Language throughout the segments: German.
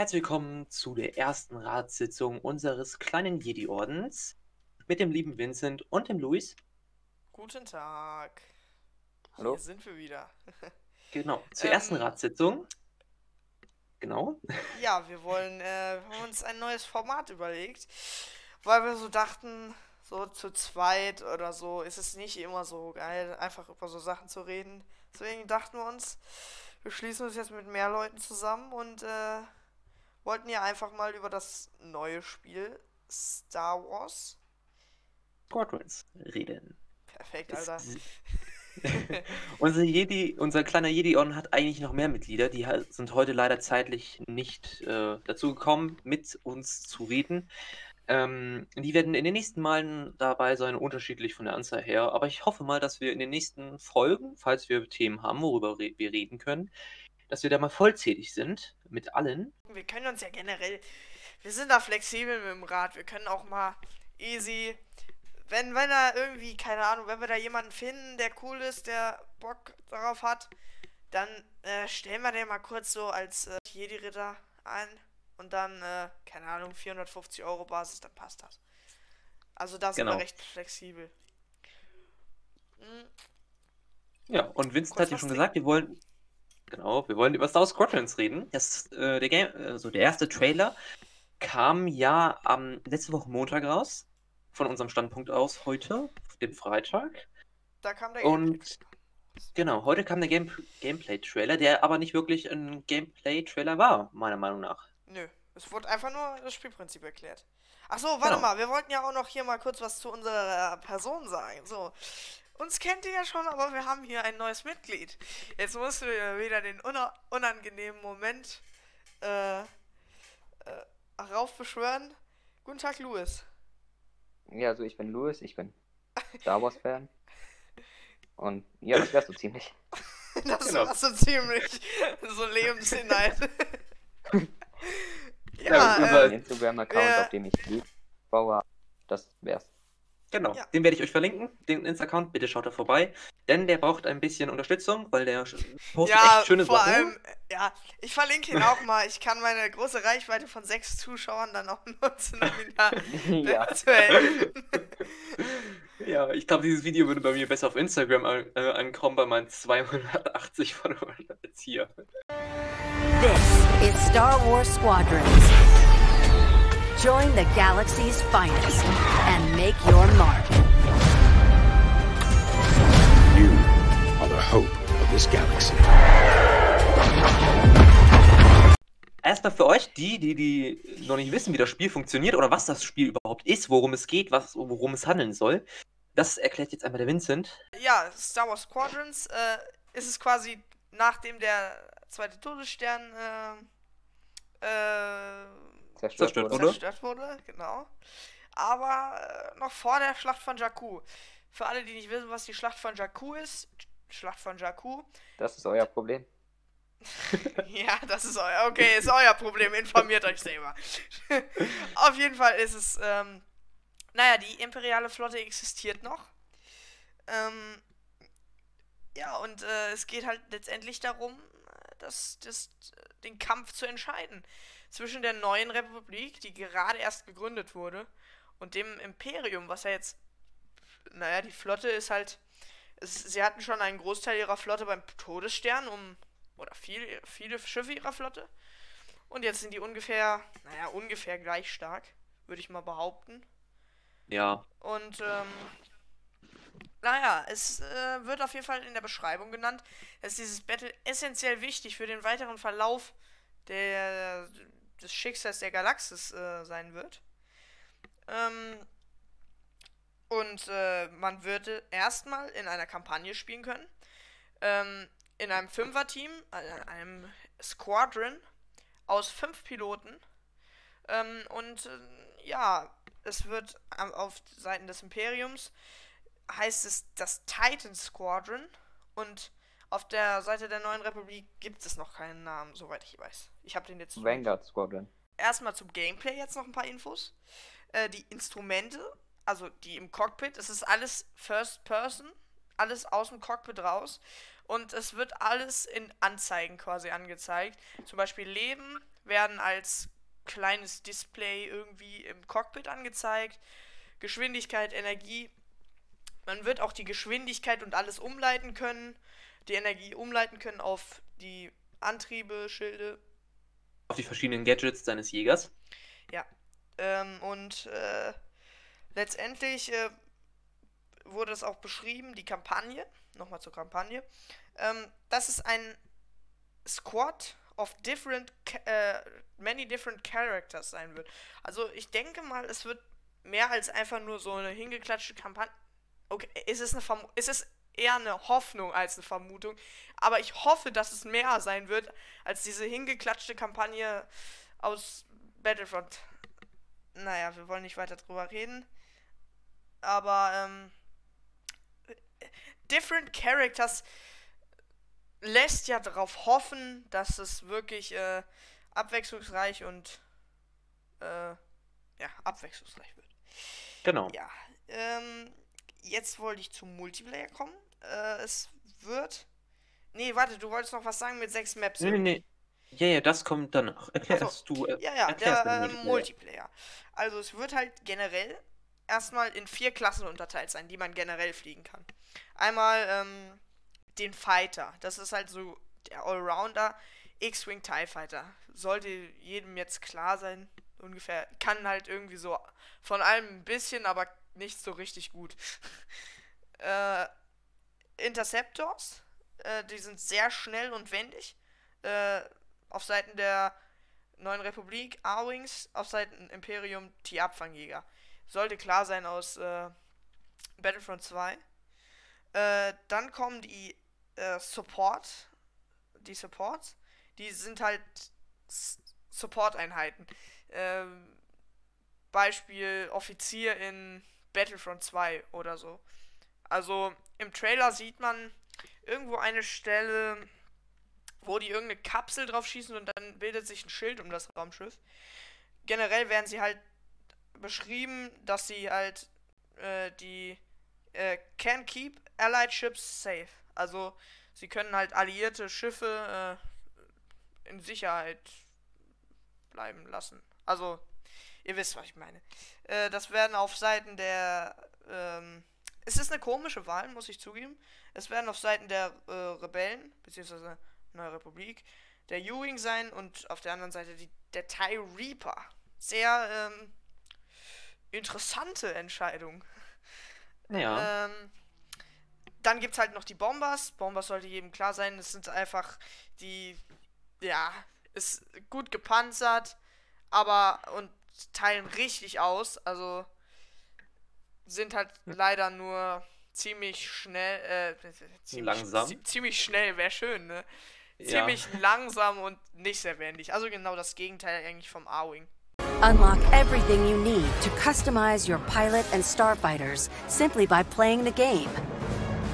Herzlich willkommen zu der ersten Ratssitzung unseres kleinen Jedi-Ordens mit dem lieben Vincent und dem Luis. Guten Tag. Hallo? Hier sind wir wieder. Genau, zur Ähm, ersten Ratssitzung. Genau. Ja, wir wollen äh, wir haben uns ein neues Format überlegt, weil wir so dachten, so zu zweit oder so ist es nicht immer so geil, einfach über so Sachen zu reden. Deswegen dachten wir uns, wir schließen uns jetzt mit mehr Leuten zusammen und äh, wollten ja einfach mal über das neue Spiel Star Wars. Squadrons reden. Perfekt, Alter. unser Jedi, unser kleiner Jedi-Orden hat eigentlich noch mehr Mitglieder. Die sind heute leider zeitlich nicht äh, dazu gekommen, mit uns zu reden. Ähm, die werden in den nächsten Malen dabei sein, unterschiedlich von der Anzahl her. Aber ich hoffe mal, dass wir in den nächsten Folgen, falls wir Themen haben, worüber re wir reden können, dass wir da mal vollzählig sind mit allen. Wir können uns ja generell, wir sind da flexibel mit dem Rad. Wir können auch mal easy, wenn, wenn da irgendwie, keine Ahnung, wenn wir da jemanden finden, der cool ist, der Bock darauf hat, dann äh, stellen wir den mal kurz so als äh, Jedi-Ritter ein und dann, äh, keine Ahnung, 450 Euro Basis, dann passt das. Also da sind Genau. wir recht flexibel. Hm, Ja, und Vincent hat ja schon gesagt, wir wollen, genau, wir wollen über Star Wars Squadrons reden. Das, äh, der Game, also der erste Trailer kam ja am letzte Woche Montag raus, von unserem Standpunkt aus heute, dem Freitag. Da kam der Und- Gameplay. Genau, heute kam der Game Gameplay-Trailer, der aber nicht wirklich ein Gameplay-Trailer war, meiner Meinung nach. Nö, es wurde einfach nur das Spielprinzip erklärt. Ach so, warte Genau. mal, wir wollten ja auch noch hier mal kurz was zu unserer Person sagen. So, uns kennt ihr ja schon, aber wir haben hier ein neues Mitglied. Jetzt musst du wieder den una unangenehmen Moment äh, äh, raufbeschwören. Guten Tag, Louis. Ja, also ich bin Louis, ich bin Star Wars Fan. Und ja, das wärst du ziemlich. Das Genau. war so ziemlich so Lebenshinein. Ja, ja, unser- äh, Instagram-Account, auf dem ich Lied baue, das wär's. Genau, Ja. den werde ich euch verlinken, den Insta-Account, bitte schaut da vorbei, denn der braucht ein bisschen Unterstützung, weil der postet Ja, echt schöne vor Sachen. allem, äh, ja, ich verlinke ihn auch mal. Ich kann meine große Reichweite von sechs Zuschauern dann auch nutzen, um ihn da ja, zu helfen. Ja, ich glaube, dieses Video würde bei mir besser auf Instagram an, äh, ankommen, bei meinen 280 Followern als hier. This is Star Wars Squadrons. Join the galaxy's finest and make your mark. You are the hope of this galaxy. Erstmal für euch, die, die, die noch nicht wissen, wie das Spiel funktioniert oder was das Spiel überhaupt ist, worum es geht, was, worum es handeln soll. Das erklärt jetzt einmal der Vincent. Ja, Star Wars Squadrons äh, ist es quasi nachdem der zweite Todesstern äh, äh, zerstört Zerstört wurde. zerstört wurde, genau. Aber äh, noch vor der Schlacht von Jakku. Für alle, die nicht wissen, was die Schlacht von Jakku ist, Schlacht von Jakku, Das ist euer Problem. Ja, das ist euer, okay, ist euer Problem. Informiert euch selber. Auf jeden Fall ist es, ähm, naja, die imperiale Flotte existiert noch. Ähm, ja, und äh, es geht halt letztendlich darum, äh, das, das, den Kampf zu entscheiden zwischen der neuen Republik, die gerade erst gegründet wurde, und dem Imperium, was ja jetzt, naja, die Flotte ist halt, es, sie hatten schon einen Großteil ihrer Flotte beim Todesstern, um oder viel, viele Schiffe ihrer Flotte. Und jetzt sind die ungefähr, naja, ungefähr gleich stark, würde ich mal behaupten. Ja, Und, ähm, naja, es äh, wird auf jeden Fall in der Beschreibung genannt, dass dieses Battle essentiell wichtig für den weiteren Verlauf der, des Schicksals der Galaxis äh, sein wird. Ähm, und äh, man würde erstmal in einer Kampagne spielen können. Ähm, in einem Fünfer-Team, also einem Squadron aus fünf Piloten. Ähm, und äh, ja, es wird auf Seiten des Imperiums heißt es das Titan Squadron und auf der Seite der neuen Republik gibt es noch keinen Namen, soweit ich weiß. Ich habe den jetzt Vanguard Squadron. erstmal zum Gameplay jetzt noch ein paar Infos. Äh, die Instrumente, also die im Cockpit, es ist alles First Person, alles aus dem Cockpit raus. und es wird alles in Anzeigen quasi angezeigt. Zum Beispiel Leben werden als kleines Display irgendwie im Cockpit angezeigt. Geschwindigkeit, Energie. Man wird auch die Geschwindigkeit und alles umleiten können. Die Energie umleiten können auf die Antriebe, Schilde. Auf die verschiedenen Gadgets seines Jägers. Ja. Ähm, und äh, letztendlich äh, wurde es auch beschrieben, die Kampagne, nochmal zur Kampagne, ähm, dass es ein Squad of different, äh, many different characters sein wird. Also ich denke mal, es wird mehr als einfach nur so eine hingeklatschte Kampagne. Okay, ist es eine Verm ist es eher eine Hoffnung als eine Vermutung, aber ich hoffe, dass es mehr sein wird als diese hingeklatschte Kampagne aus Battlefront. Naja, wir wollen nicht weiter drüber reden. Aber ähm, Different Characters lässt ja darauf hoffen, dass es wirklich äh, abwechslungsreich und äh, ja, abwechslungsreich wird. Genau. Ja, ähm, jetzt wollte ich zum Multiplayer kommen. Äh, es wird. Nee, warte, du wolltest noch was sagen mit sechs Maps. Nee, nee, nee. Ja, ja, das kommt danach. Erklärst Ach du. Äh, Ja, ja, der äh, Multiplayer. Also es wird halt generell erstmal in vier Klassen unterteilt sein, die man generell fliegen kann. Einmal ähm, den Fighter. Das ist halt so der Allrounder X-Wing TIE Fighter. Sollte jedem jetzt klar sein, ungefähr. Kann halt irgendwie so von allem ein bisschen, aber nicht so richtig gut. äh, Interceptors, äh, die sind sehr schnell und wendig. Äh, auf Seiten der Neuen Republik, A-Wings, auf Seiten Imperium, die Abfangjäger. Sollte klar sein aus äh, Battlefront 2. Äh, dann kommen die äh, Support, die Supports. Die sind halt Support-Einheiten. Ähm, Beispiel Offizier in Battlefront 2 oder so. Also im Trailer sieht man irgendwo eine Stelle, wo die irgendeine Kapsel drauf schießen und dann bildet sich ein Schild um das Raumschiff. Generell werden sie halt beschrieben, dass sie halt äh, die äh, can keep allied ships safe. Also sie können halt alliierte Schiffe äh, in Sicherheit bleiben lassen. Also ihr wisst, was ich meine. Äh, das werden auf Seiten der ähm, es ist eine komische Wahl, muss ich zugeben. Es werden auf Seiten der äh, Rebellen, beziehungsweise Neue Republik, der Ewing sein und auf der anderen Seite die, der TIE Reaper. Sehr ähm, interessante Entscheidung. Ja. Ähm, dann gibt es halt noch die Bombers. Bombers sollte jedem klar sein. Es sind einfach die, ja, ist gut gepanzert, aber und teilen richtig aus. Also sind halt leider nur ziemlich schnell, äh, ziemlich, Langsam. zi- ziemlich schnell, wäre schön, ne? Ja. Ziemlich langsam und nicht sehr wendig. Also genau das Gegenteil eigentlich vom A-Wing. Unlock everything you need to customize your pilot and starfighters simply by playing the game.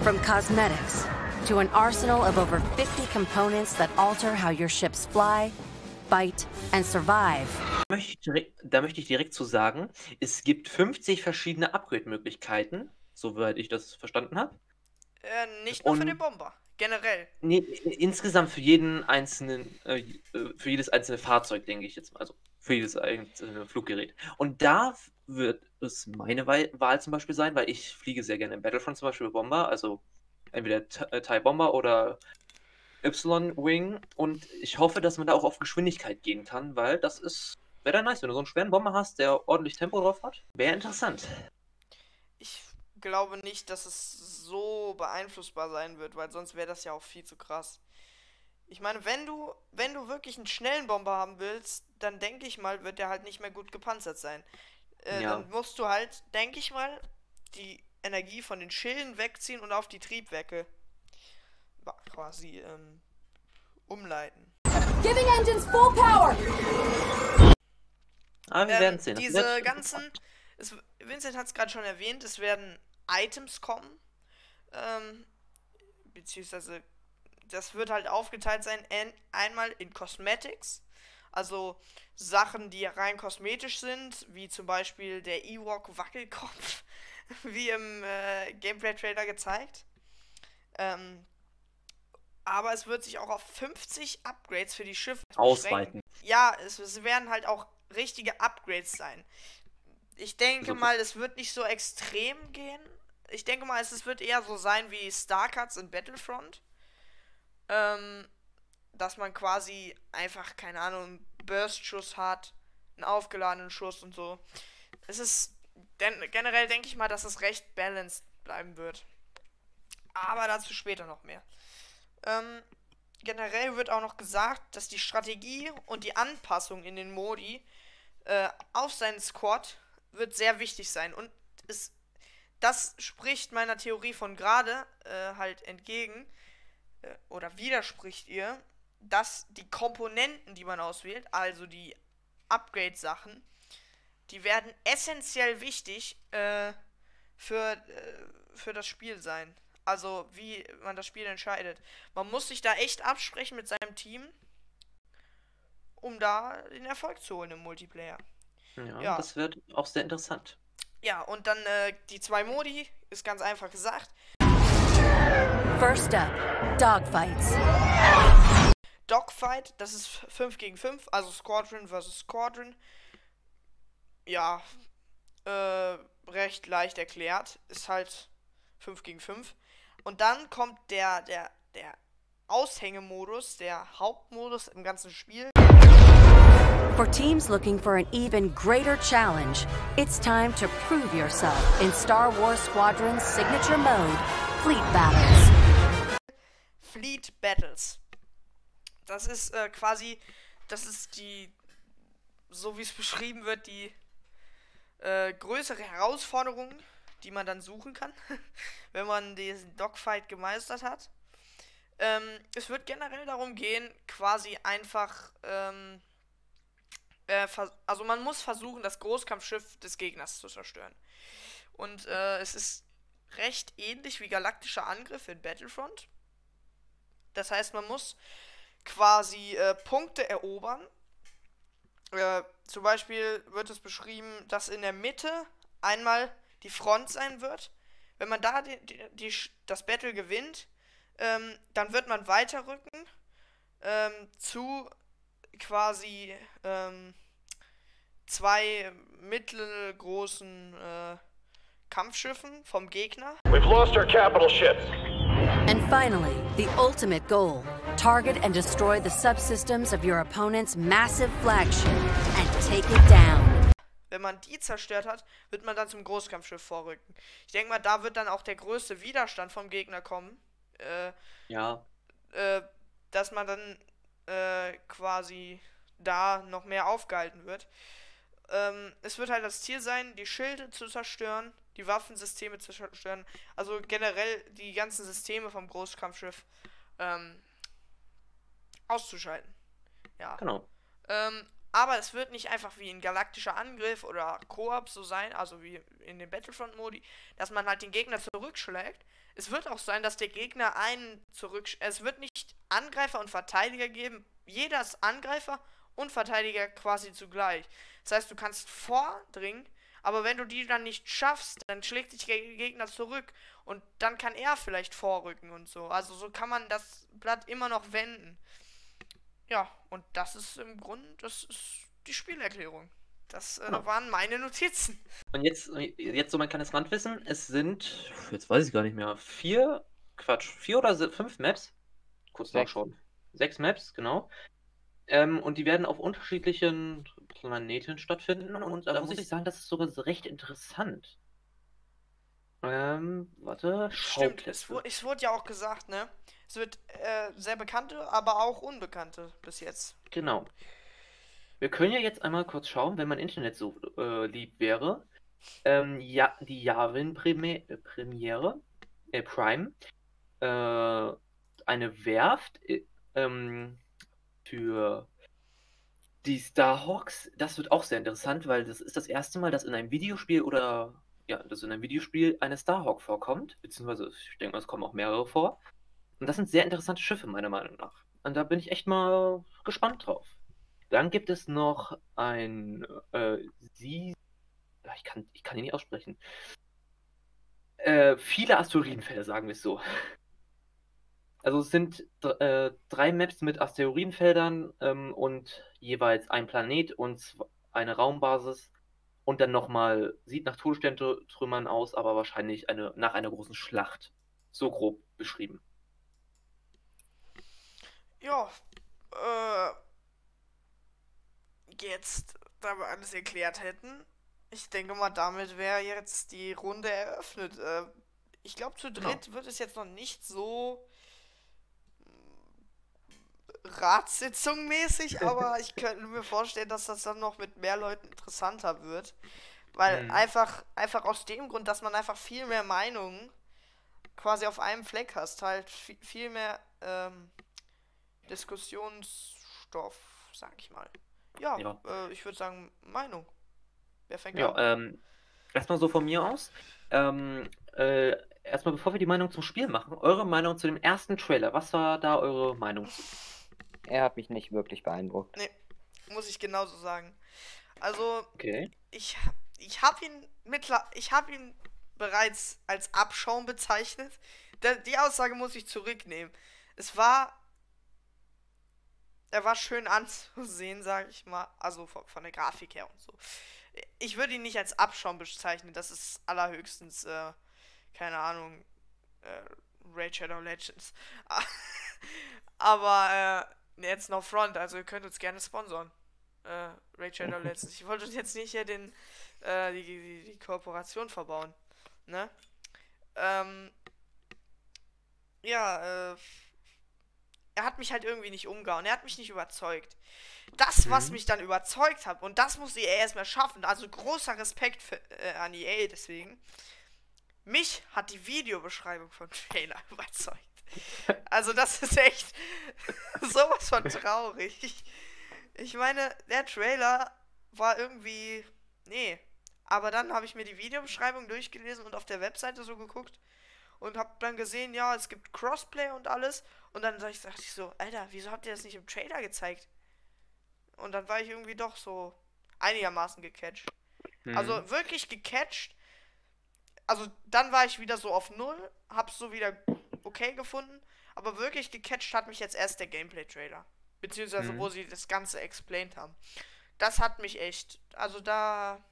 From cosmetics to an arsenal of over 50 components that alter how your ships fly, fight, and survive. möchte ich direkt, da möchte ich direkt zu sagen, es gibt 50 verschiedene Upgrade-Möglichkeiten, soweit ich das verstanden habe. Äh, nicht nur für Und- den Bomber. Generell. Nee, insgesamt für jeden einzelnen, äh, äh, für jedes einzelne Fahrzeug, denke ich jetzt mal. Also für jedes einzelne Fluggerät. Und da wird es meine Wahl, zum Beispiel sein, weil ich fliege sehr gerne im Battlefront zum Beispiel Bomber, also entweder T- äh, Bomber oder Y-Wing. Und ich hoffe, dass man da auch auf Geschwindigkeit gehen kann, weil das ist, wäre da nice, wenn du so einen schweren Bomber hast, der ordentlich Tempo drauf hat. Wäre interessant. Ich glaube nicht, dass es so beeinflussbar sein wird, weil sonst wäre das ja auch viel zu krass. Ich meine, wenn du, wenn du wirklich einen schnellen Bomber haben willst, dann denke ich mal, wird der halt nicht mehr gut gepanzert sein. Äh, Ja. Dann musst du halt, denke ich mal, die Energie von den Schilden wegziehen und auf die Triebwerke quasi ähm, umleiten. Giving engines full power! Aber wir Ähm, werden sehen. Diese ganzen, es, Vincent hat es gerade schon erwähnt, es werden Items kommen. Ähm, beziehungsweise, das wird halt aufgeteilt sein, ein, einmal in Cosmetics, also Sachen, die rein kosmetisch sind, wie zum Beispiel der Ewok Wackelkopf, wie im äh, Gameplay-Trailer gezeigt. Ähm, aber es wird sich auch auf 50 Upgrades für die Schiffe Ausweiten. Ja, es, es werden halt auch richtige Upgrades sein. Ich denke So- mal, es wird nicht so extrem gehen. Ich denke mal, es, es wird eher so sein wie Starcuts in Battlefront. Ähm, dass man quasi einfach, keine Ahnung, einen Burst-Schuss hat, einen aufgeladenen Schuss und so. Es ist denn, generell denke ich mal, dass es recht balanced bleiben wird. Aber dazu später noch mehr. Ähm, generell wird auch noch gesagt, dass die Strategie und die Anpassung in den Modi äh, auf seinen Squad wird sehr wichtig sein. Und es, das spricht meiner Theorie von gerade äh, halt entgegen äh, oder widerspricht ihr, dass die Komponenten, die man auswählt, also die Upgrade-Sachen, die werden essentiell wichtig äh, für, äh, für das Spiel sein. Also wie man das Spiel entscheidet. Man muss sich da echt absprechen mit seinem Team, um da den Erfolg zu holen im Multiplayer. Ja, Ja. das wird auch sehr interessant. Ja, und dann äh, die zwei Modi, ist ganz einfach gesagt. First up, dogfights. Dogfight, das ist 5 gegen 5, also Squadron versus Squadron. Ja, äh, recht leicht erklärt. Ist halt 5 gegen 5. Und dann kommt der, der, der Aushängemodus, der Hauptmodus im ganzen Spiel. For teams looking for an even greater challenge, it's time to prove yourself in Star Wars Squadron's signature mode, Fleet Battles. Fleet Battles. Das ist äh, quasi, das ist die, so wie es beschrieben wird, die äh, größere Herausforderung, die man dann suchen kann, wenn man diesen Dogfight gemeistert hat. Ähm, es wird generell darum gehen, quasi einfach, ähm, äh, also man muss versuchen, das Großkampfschiff des Gegners zu zerstören. Und äh, es ist recht ähnlich wie galaktischer Angriff in Battlefront. Das heißt, man muss quasi äh, Punkte erobern. Äh, zum Beispiel wird es beschrieben, dass in der Mitte einmal die Front sein wird. Wenn man da die, die, die, Sch- das Battle gewinnt, ähm, dann wird man weiterrücken ähm, zu quasi ähm, zwei mittelgroßen äh, Kampfschiffen vom Gegner. We've lost our capital ships. And finally, the ultimate goal target and destroy the subsystems of your opponent's massive flagship and take it down. Wenn man die zerstört hat, wird man dann zum Großkampfschiff vorrücken. Ich denke mal, da wird dann auch der größte Widerstand vom Gegner kommen. Äh, Ja, äh, dass man dann äh, quasi da noch mehr aufgehalten wird. Ähm, es wird halt das Ziel sein, die Schilde zu zerstören, die Waffensysteme zu zerstören, also generell die ganzen Systeme vom Großkampfschiff ähm, auszuschalten. Ja. genau. Ähm, aber es wird nicht einfach wie ein galaktischer Angriff oder Koop so sein, also wie in den Battlefront-Modi, dass man halt den Gegner zurückschlägt. Es wird auch sein, dass der Gegner einen zurück. Es wird nicht Angreifer und Verteidiger geben. Jeder ist Angreifer und Verteidiger quasi zugleich. Das heißt, du kannst vordringen, aber wenn du die dann nicht schaffst, dann schlägt dich der Gegner zurück und dann kann er vielleicht vorrücken und so. Also so kann man das Blatt immer noch wenden. Ja, und das ist im Grunde, das ist die Spielerklärung. Das äh, Genau. waren meine Notizen. Und jetzt, jetzt so mein kleines Randwissen. Es sind, jetzt weiß ich gar nicht mehr, vier, Quatsch, vier oder fünf Maps. Kurz Sechs. nachschauen. Sechs Maps, genau. Ähm, und die werden auf unterschiedlichen Planeten stattfinden. Und da muss ich sagen, das ist sogar so recht interessant. Ähm, warte. Stimmt, es, wu- es wurde ja auch gesagt, ne? Es wird äh, sehr bekannte, aber auch unbekannte bis jetzt. Genau. Wir können ja jetzt einmal kurz schauen, wenn mein Internet so äh, lieb wäre. Ähm, ja, die Yavin-Premiere, äh, Prime, äh, eine Werft äh, ähm, für die Starhawks. Das wird auch sehr interessant, weil das ist das erste Mal, dass in einem Videospiel oder ja, dass in einem Videospiel eine Starhawk vorkommt, beziehungsweise ich denke mal, es kommen auch mehrere vor. Und das sind sehr interessante Schiffe, meiner Meinung nach. Und da bin ich echt mal gespannt drauf. Dann gibt es noch ein äh, Sie. Ja, Ich kann, ich kann ihn nicht aussprechen. Äh, viele Asteroidenfälle, sagen wir es so. Also es sind äh, drei Maps mit Asteroidenfeldern ähm, und jeweils ein Planet und eine Raumbasis. Und dann nochmal, sieht nach Todessterntrümmern aus, aber wahrscheinlich eine, nach einer großen Schlacht. So grob beschrieben. Ja, äh, jetzt, da wir alles erklärt hätten, ich denke mal, damit wäre jetzt die Runde eröffnet. Äh, ich glaube, zu Genau. dritt wird es jetzt noch nicht so Ratssitzung mäßig, aber ich könnte mir vorstellen, dass das dann noch mit mehr Leuten interessanter wird. Weil Mhm. einfach, einfach aus dem Grund, dass man einfach viel mehr Meinungen quasi auf einem Fleck hast, halt viel, viel mehr ähm, Diskussionsstoff, sag ich mal. Ja, Ja. Äh, ich würde sagen, Meinung. Wer fängt Ja, an? ähm, erstmal so von mir aus. Ähm, äh, erstmal bevor wir die Meinung zum Spiel machen, eure Meinung zu dem ersten Trailer. Was war da eure Meinung? Er hat mich nicht wirklich beeindruckt. Nee, muss ich genauso sagen. Also, Okay. ich, ich habe ihn mittler, ich habe ihn bereits als Abschaum bezeichnet. Da, die Aussage muss ich zurücknehmen. Es war, er war schön anzusehen, sage ich mal, also von, von der Grafik her und so. Ich würde ihn nicht als Abschaum bezeichnen. Das ist allerhöchstens, äh, keine Ahnung, äh, Raid Shadow Legends. Aber äh, jetzt noch Front, also ihr könnt uns gerne sponsoren. Äh, Raid Shadow Legends. Ich wollte uns jetzt nicht hier den äh, die, die, die Kooperation verbauen. Ne? Ähm, ja, äh, er hat mich halt irgendwie nicht umgehauen. Er hat mich nicht überzeugt. Das, was Mhm. mich dann überzeugt hat, und das muss EA erstmal schaffen, also großer Respekt für, äh, an EA deswegen. Mich hat die Videobeschreibung von Trailer überzeugt. Also, das ist echt sowas von traurig. Ich meine, der Trailer war irgendwie. Nee. Aber dann habe ich mir die Videobeschreibung durchgelesen und auf der Webseite so geguckt und habe dann gesehen, ja, es gibt Crossplay und alles. Und dann ich, dachte ich so, Alter, wieso habt ihr das nicht im Trailer gezeigt? Und dann war ich irgendwie doch so einigermaßen gecatcht. Mhm. Also wirklich gecatcht. Also dann war ich wieder so auf Null, hab's so wieder okay gefunden. Aber wirklich gecatcht hat mich jetzt erst der Gameplay-Trailer. Beziehungsweise Mhm. wo sie das Ganze explained haben. Das hat mich echt. Also da.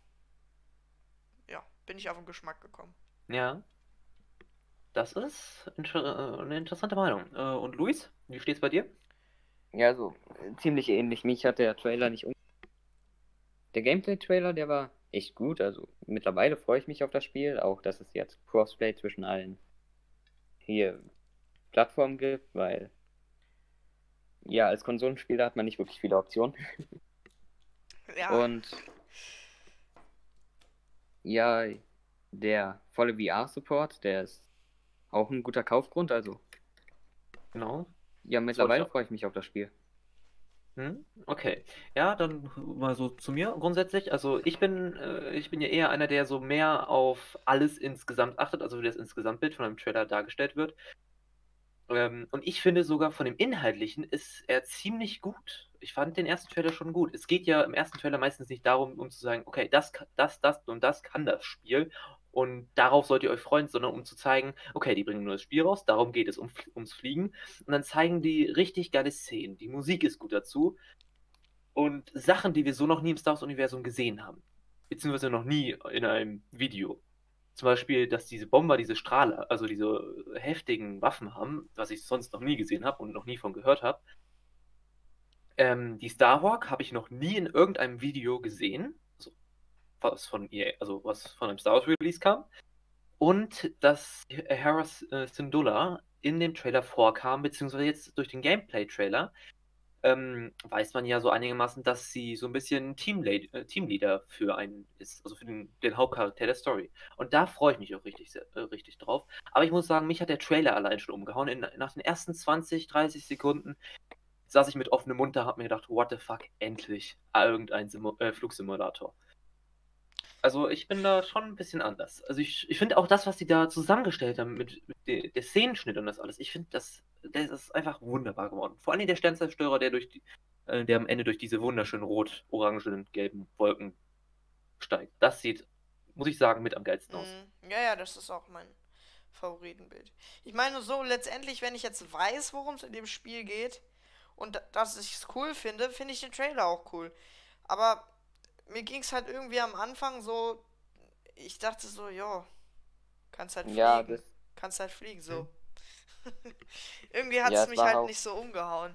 Ja, bin ich auf den Geschmack gekommen. Ja. Das ist inter eine interessante Meinung. Äh, und Luis, wie steht's bei dir? Ja, so ziemlich ähnlich. Mich hat der Trailer nicht um. Der Gameplay-Trailer, der war echt gut. Also mittlerweile freue ich mich auf das Spiel. Auch, dass es jetzt Crossplay zwischen allen hier Plattformen gibt, weil ja, als Konsolenspieler hat man nicht wirklich viele Optionen. Ja. Und ja, der volle VR-Support, der ist auch ein guter Kaufgrund. Also Genau. ja, mittlerweile freue ich mich auf das Spiel. Hm? Okay. Ja, dann mal so zu mir grundsätzlich. Also ich bin, äh, ich bin ja eher einer, der so mehr auf alles insgesamt achtet, also wie das Insgesamtbild von einem Trailer dargestellt wird. Ähm, und ich finde sogar von dem Inhaltlichen ist er ziemlich gut. Ich fand den ersten Trailer schon gut. Es geht ja im ersten Trailer meistens nicht darum, um zu sagen, okay, das, das, das und das kann das Spiel. Und darauf sollt ihr euch freuen, sondern um zu zeigen, okay, die bringen nur das Spiel raus, darum geht es um, ums Fliegen. Und dann zeigen die richtig geile Szenen. Die Musik ist gut dazu. Und Sachen, die wir so noch nie im Star Wars-Universum gesehen haben. Beziehungsweise noch nie in einem Video. Zum Beispiel, dass diese Bomber diese Strahler, also diese heftigen Waffen haben, was ich sonst noch nie gesehen habe und noch nie von gehört habe. Ähm, die Starhawk habe ich noch nie in irgendeinem Video gesehen. Was von EA, also was von einem Star Wars Release kam. Und dass Hera äh, Syndulla in dem Trailer vorkam, beziehungsweise jetzt durch den Gameplay-Trailer, ähm, weiß man ja so einigermaßen, dass sie so ein bisschen Teamlead, äh, Teamleader für einen ist, also für den, den Hauptcharakter der Story. Und da freue ich mich auch richtig, sehr- äh, richtig drauf. Aber ich muss sagen, mich hat der Trailer allein schon umgehauen. In, nach den ersten 20, 30 Sekunden saß ich mit offenem Mund da, hab mir gedacht, what the fuck, endlich irgendein Simu äh, Flugsimulator. Also ich bin da schon ein bisschen anders. Also ich, ich finde auch das, was die da zusammengestellt haben mit, mit der, der Szenenschnitt und das alles, ich finde das, das ist einfach wunderbar geworden. Vor allem der Sternzerstörer, der durch die, äh, der am Ende durch diese wunderschönen rot, orangen, gelben Wolken steigt. Das sieht, muss ich sagen, mit am geilsten aus. Mhm. Ja, ja, das ist auch mein Favoritenbild. Ich meine so, letztendlich, wenn ich jetzt weiß, worum es in dem Spiel geht und da- dass ich es cool finde, finde ich den Trailer auch cool. Aber mir ging es halt irgendwie am Anfang so, ich dachte so, jo, kannst halt fliegen. Ja, das, kannst halt fliegen, so. irgendwie hat Ja, es mich halt auch- nicht so umgehauen.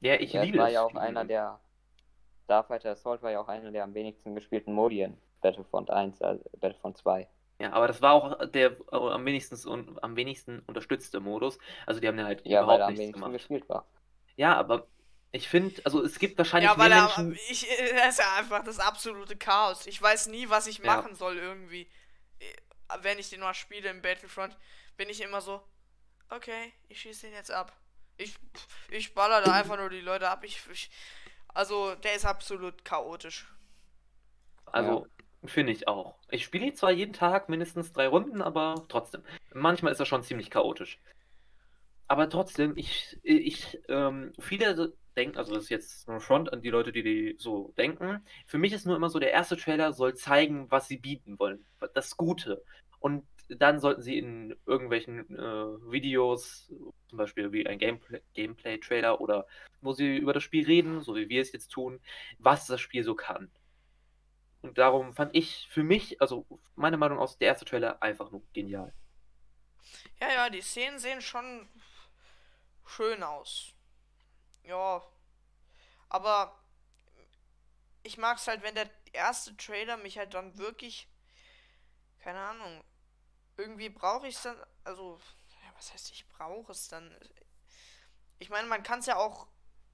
Ja, ich ja, es liebe war ja auch Spiel. einer der. Starfighter Assault war ja auch einer der am wenigsten gespielten Modi in Battlefront 1, also Battlefront 2. Ja, aber das war auch der äh, am wenigsten, un, am wenigsten unterstützte Modus. Also die haben ja halt Ja, weil überhaupt er am nichts wenigsten gemacht. gespielt war. Ja, aber ich finde, also es gibt wahrscheinlich Ja, weil mehr er, Menschen. ich, äh, das ist ja einfach das absolute Chaos. Ich weiß nie, was ich Ja. machen soll irgendwie. Äh, Wenn ich den mal spiele im Battlefront, bin ich immer so, okay, ich schieße den jetzt ab. Ich, ich baller da einfach nur die Leute ab. Ich, ich, also, der ist absolut chaotisch. Also finde ich auch. Ich spiele zwar jeden Tag mindestens drei Runden, aber trotzdem. Manchmal ist er schon ziemlich chaotisch. Aber trotzdem, ich, ich, ähm, viele denken, also das ist jetzt ein Front an die Leute, die, die so denken. Für mich ist nur immer so, der erste Trailer soll zeigen, was sie bieten wollen. Das Gute. Und dann sollten sie in irgendwelchen äh, Videos, zum Beispiel wie ein Gameplay- Gameplay-Trailer oder wo sie über das Spiel reden, so wie wir es jetzt tun, was das Spiel so kann. Und darum fand ich für mich, also meine Meinung aus, der erste Trailer einfach nur genial. Ja, ja, die Szenen sehen schon schön aus. Ja. Aber ich mag es halt, wenn der erste Trailer mich halt dann wirklich. Keine Ahnung. Irgendwie brauche ich es dann. Also, ja, was heißt, ich brauche es dann? Ich meine, man kann es ja auch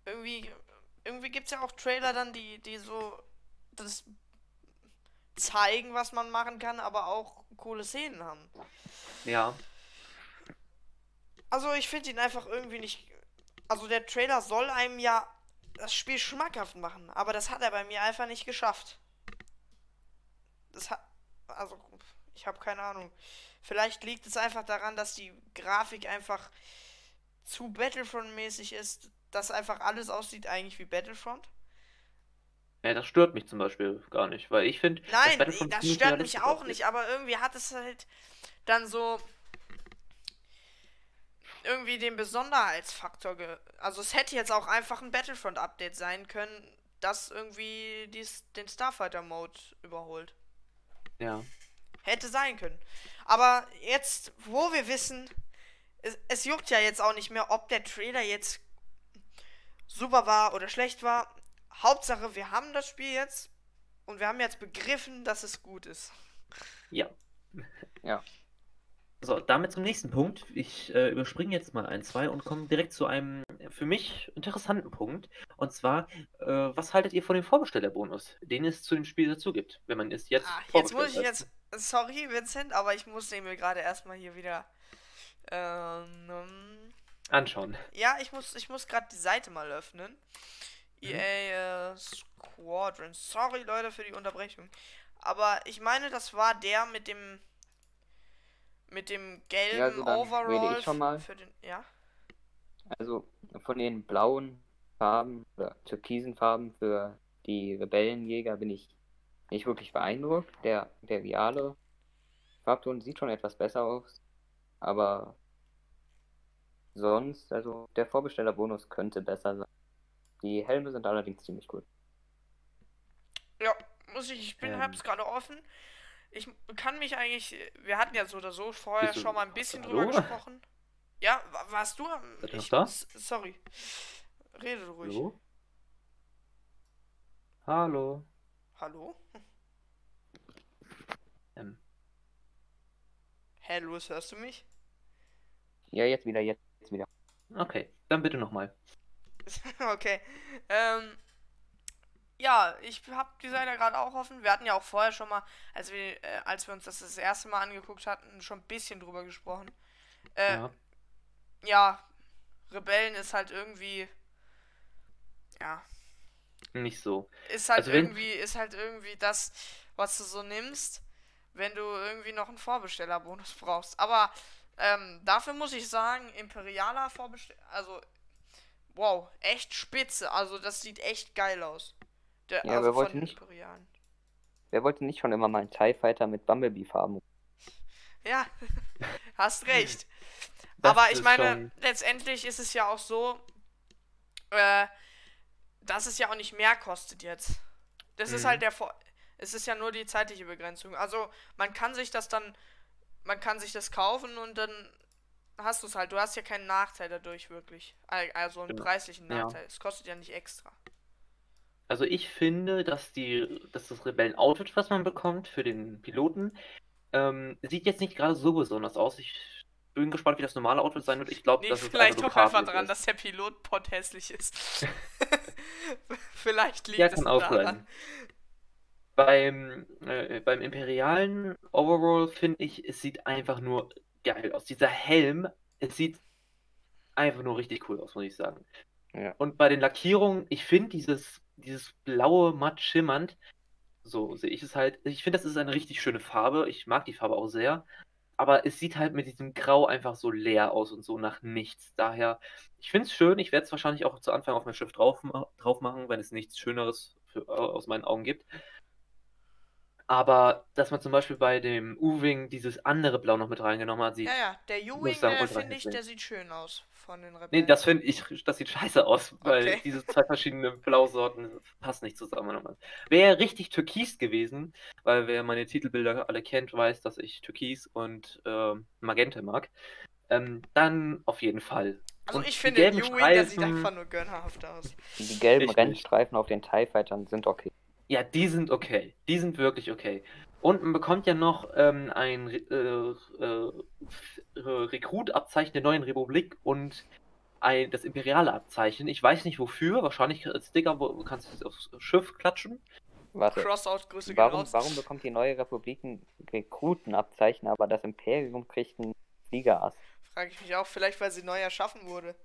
irgendwie. Irgendwie gibt es ja auch Trailer dann, die, die so das zeigen, was man machen kann, aber auch coole Szenen haben. Ja, Also ich finde ihn einfach irgendwie nicht. Also der Trailer soll einem ja das Spiel schmackhaft machen, aber das hat er bei mir einfach nicht geschafft. Das hat. Also, ich habe keine Ahnung. Vielleicht liegt es einfach daran, dass die Grafik einfach zu Battlefront-mäßig ist, dass einfach alles aussieht eigentlich wie Battlefront. ja, das stört mich zum Beispiel gar nicht, weil ich finde, Nein, das ziemlich stört mich auch nicht, aber irgendwie hat es halt dann so irgendwie den Besonderheitsfaktor. Ge also es hätte jetzt auch einfach ein Battlefront-Update sein können, das irgendwie dies, den Starfighter-Mode überholt. Ja. Hätte sein können. Aber jetzt, wo wir wissen, es, es juckt ja jetzt auch nicht mehr, ob der Trailer jetzt super war oder schlecht war. Hauptsache, wir haben das Spiel jetzt und wir haben jetzt begriffen, dass es gut ist. Ja. Ja. So, damit zum nächsten Punkt. Ich äh, überspringe jetzt mal ein, zwei und komme direkt zu einem für mich interessanten Punkt. Und zwar, äh, was haltet ihr von dem Vorbestellerbonus, den es zu dem Spiel dazu gibt, wenn man es jetzt Ah, jetzt muss ich vorbestellt jetzt. Sorry, Vincent, aber ich muss den mir gerade erstmal hier wieder. Ähm, hat? anschauen. ja, ich muss, ich muss gerade die Seite mal öffnen. Mhm. EA äh, Squadron. Sorry, Leute, für die Unterbrechung. Aber ich meine, das war der mit dem. Mit dem gelben Ja, also Overall. rede ich schon mal. Für den, ja? Also von den blauen Farben oder türkisen Farben für die Rebellenjäger bin ich nicht wirklich beeindruckt. Der, der reale Farbton sieht schon etwas besser aus, aber sonst, also der Vorbestellerbonus könnte besser sein. Die Helme sind allerdings ziemlich gut. Ja, muss ich, ich bin, Ähm. hab's gerade offen. Ich kann mich eigentlich, wir hatten ja so oder so vorher Bist du- schon mal ein bisschen Hallo? drüber gesprochen. Ja, wa- warst du? Seid Ich, da? sorry. Rede du ruhig. Hallo? Hallo. Hallo? Ähm, Hä, Louis, hörst du mich? Ja, jetzt wieder, jetzt wieder. okay, dann bitte nochmal. okay. Ähm, ja, ich hab die Seite gerade auch offen. Wir hatten ja auch vorher schon mal, als wir, äh, als wir uns das das erste Mal angeguckt hatten, schon ein bisschen drüber gesprochen. Äh, Ja. ja, Rebellen ist halt irgendwie. Ja, Nicht so. ist halt Also irgendwie, ist halt irgendwie das, was du so nimmst, wenn du irgendwie noch einen Vorbestellerbonus brauchst. Aber ähm, dafür muss ich sagen, Imperialer Vorbesteller, also wow, echt spitze. Also das sieht echt geil aus. Der, Ja, also wer wollte von nicht- Imperialen. Wer wollte nicht schon immer mal einen TIE Fighter mit Bumblebee-Farben? Ja, hast recht. Aber ich ist meine, schon- letztendlich ist es ja auch so, äh, dass es ja auch nicht mehr kostet jetzt. Das ist Mhm. halt der Vor Es ist ja nur die zeitliche Begrenzung. Also man kann sich das dann, man kann sich das kaufen und dann hast du es halt. Du hast ja keinen Nachteil dadurch wirklich. Al- Also einen Genau. preislichen Ja. Nachteil. Es kostet ja nicht extra. Also ich finde, dass die, dass das Rebellen-Outfit, was man bekommt für den Piloten, ähm, sieht jetzt nicht gerade so besonders aus. Ich bin gespannt, wie das normale Outfit sein wird. Ich glaube, Nee, dass es vielleicht einfach doch einfach ist. dass der Pilotpot hässlich ist. vielleicht liegt Ja, es kann auch daran. sein. Beim, äh, beim imperialen Overall finde ich, es sieht einfach nur geil aus. Dieser Helm, es sieht einfach nur richtig cool aus, muss ich sagen. Ja. Und bei den Lackierungen, ich finde dieses, dieses blaue, matt schimmernd, so sehe ich es halt. Ich finde, das ist eine richtig schöne Farbe. Ich mag die Farbe auch sehr. Aber es sieht halt mit diesem Grau einfach so leer aus und so nach nichts. Daher, ich finde es schön. Ich werde es wahrscheinlich auch zu Anfang auf mein Schiff drauf, drauf machen, wenn es nichts Schöneres für, aus meinen Augen gibt. Aber dass man zum Beispiel bei dem U-Wing dieses andere Blau noch mit reingenommen hat, sieht. Ja, ja, der U-Wing, sagen, der finde ich, der sieht schön aus von den Nee, Rebellen. das finde ich, das sieht scheiße aus, weil Okay. diese zwei verschiedenen Blausorten passen nicht zusammen. Wäre richtig türkis gewesen, weil wer meine Titelbilder alle kennt, weiß, dass ich türkis und ähm, Magenta mag. Ähm, dann auf jeden Fall. also und ich die finde, der gelben U-Wing, der sieht einfach nur gönnerhaft aus. Die gelben Richtig. Rennstreifen auf den TIE Fightern sind okay. Ja, die sind okay. Die sind wirklich okay. Und man bekommt ja noch ähm, ein äh, äh, Rekrutabzeichen der neuen Republik und ein, das imperiale Abzeichen. Ich weiß nicht wofür. Wahrscheinlich als Sticker, wo du kannst du aufs Schiff klatschen. Warte, Crossout, Grüße warum, raus. warum bekommt die neue Republik ein Rekrutenabzeichen, aber das Imperium kriegt ein Fliegerass? Frage ich mich auch, vielleicht weil sie neu erschaffen wurde.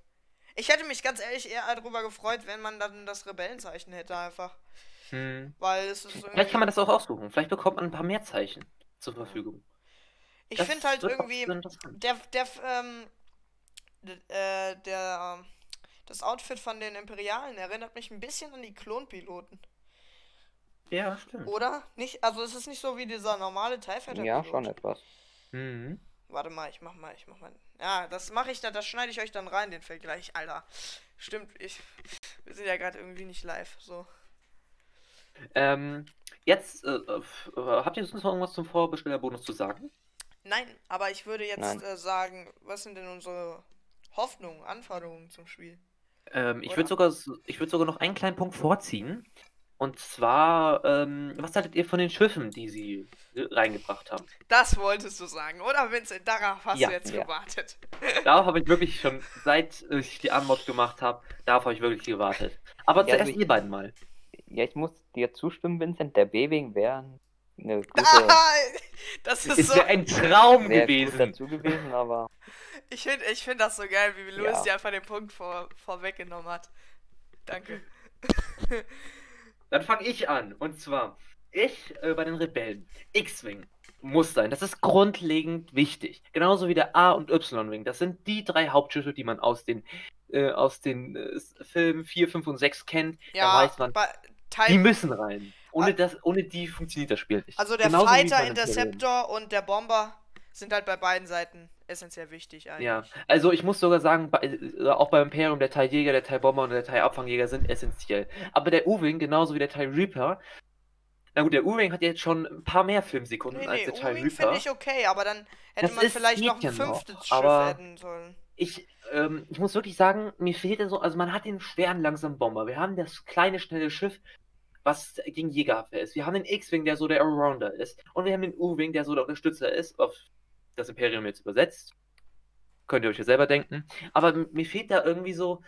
Ich hätte mich ganz ehrlich eher darüber gefreut, wenn man dann das Rebellenzeichen hätte einfach. Hm. Weil es ist irgendwie... Vielleicht kann man das auch aussuchen. Vielleicht bekommt man ein paar mehr Zeichen zur Verfügung. Ich finde halt irgendwie... Der, der, ähm, äh, der, ähm, das Outfit von den Imperialen erinnert mich ein bisschen an die Klonpiloten. Ja, stimmt. Oder? Nicht, also es ist nicht so wie dieser normale TIE Fighter Ja, schon etwas. Mhm. Warte mal, ich mach mal, ich mach mal. Ja, das mache ich dann, das schneide ich euch dann rein, den Vergleich, Alter. Stimmt, ich. Wir sind ja gerade irgendwie nicht live, so. Ähm, jetzt, äh, äh, habt ihr sonst noch irgendwas zum Vorbestellerbonus zu sagen? Nein, aber ich würde jetzt äh, sagen, was sind denn unsere Hoffnungen, Anforderungen zum Spiel? Ähm, ich würde sogar, s- ich würde sogar noch einen kleinen Punkt vorziehen. Und zwar, ähm, was haltet ihr von den Schiffen, die sie reingebracht haben? Das wolltest du sagen, oder Vincent? Darauf hast Ja, du jetzt ja. gewartet. Darauf habe ich wirklich schon, seit ich die Anmod gemacht habe, darauf habe ich wirklich gewartet. Aber Ja, zuerst also ich- ihr beiden mal. Ja, ich muss dir zustimmen, Vincent. Der B-Wing wäre eine gute, Ah, das ist Es so. wäre ein Traum gewesen. dazu gewesen, aber Ich finde ich find das so geil, wie Louis Ja. dir einfach den Punkt vor, vorweggenommen hat. Danke. Dann fange ich an. Und zwar, ich äh, bei den Rebellen. X-Wing muss sein. Das ist grundlegend wichtig. Genauso wie der A- und Y-Wing. Das sind die drei Hauptschiffe, die man aus den, äh, aus den äh, Filmen 4, 5 und 6 kennt. Ja, da weiß man, bei die Teil, müssen rein. Ohne, Ah. das, ohne die funktioniert das Spiel nicht. also der Genauso Fighter. Interceptor und der Bomber sind halt bei beiden Seiten essentiell wichtig eigentlich. Ja, also ich muss sogar sagen, bei, äh, auch beim Imperium, der Teiljäger, der Teilbomber und der Teilabfangjäger sind essentiell. Aber der U-Wing, genauso wie der Teil Reaper, na gut, der U-Wing hat jetzt schon ein paar mehr Filmsekunden Nee, als nee, der Teil Reaper. finde ich okay, aber dann hätte Das man vielleicht noch ein fünftes Schiff aber- hätten sollen. Ich, ähm, ich muss wirklich sagen, mir fehlt so, also man hat den schweren, langsamen Bomber. Wir haben das kleine, schnelle Schiff, was gegen Jägerabwehr ist. Wir haben den X-Wing, der so der Allrounder ist. Und wir haben den U-Wing, der so der Unterstützer ist, auf das Imperium jetzt übersetzt. Könnt ihr euch ja selber denken. Aber mir fehlt da irgendwie so,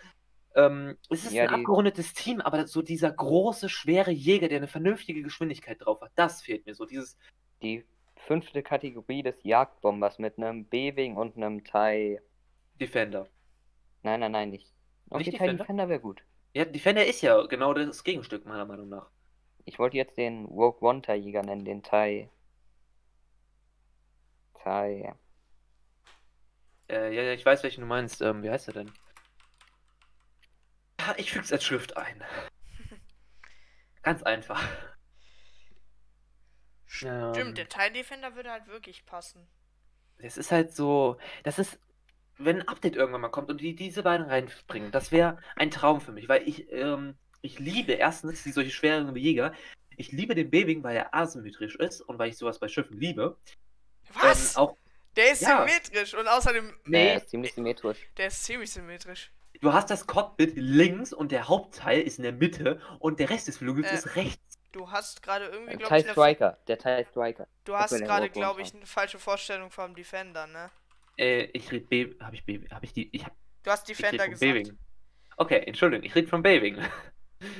ähm, es ist Ja, ein abgerundetes Team, aber so dieser große, schwere Jäger, der eine vernünftige Geschwindigkeit drauf hat, das fehlt mir so. Dieses, die fünfte Kategorie des Jagdbombers mit einem B-Wing und einem TIE. Defender. Nein, nein, nein, nicht. Okay, Nicht Defender? Defender wäre gut. Ja, Defender ist ja genau das Gegenstück, meiner Meinung nach. Ich wollte jetzt den Rogue One TIE Jäger nennen, den TIE. TIE. Äh, ja, ja, ich weiß, welchen du meinst. Ähm, wie heißt er denn? Ja, ich füg's als Schrift ein. Ganz einfach. Ja, Stimmt, der Teil Defender würde halt wirklich passen. Das ist halt so, das ist, wenn ein Update irgendwann mal kommt und die diese beiden reinbringen, das wäre ein Traum für mich, weil ich, ähm, ich liebe erstens die solche schweren Jäger. Ich liebe den B-Wing, weil er asymmetrisch ist und weil ich sowas bei Schiffen liebe. Was? Ähm, auch, der ist ja. symmetrisch und außerdem. Nee. Er ist ziemlich symmetrisch. Der ist ziemlich symmetrisch. du hast das Cockpit links und der Hauptteil ist in der Mitte und der Rest des Flügels Äh, ist rechts. Du hast gerade irgendwie, glaube ich, eine, Striker. Der TIE Striker. du hast der gerade, glaube ich, eine falsche Vorstellung vom Defender, ne? Äh, ich rede B, habe ich B, habe ich die, ich hab, Du hast Defender gesagt. B-Wing. Okay, Entschuldigung, ich rede von B-Wing.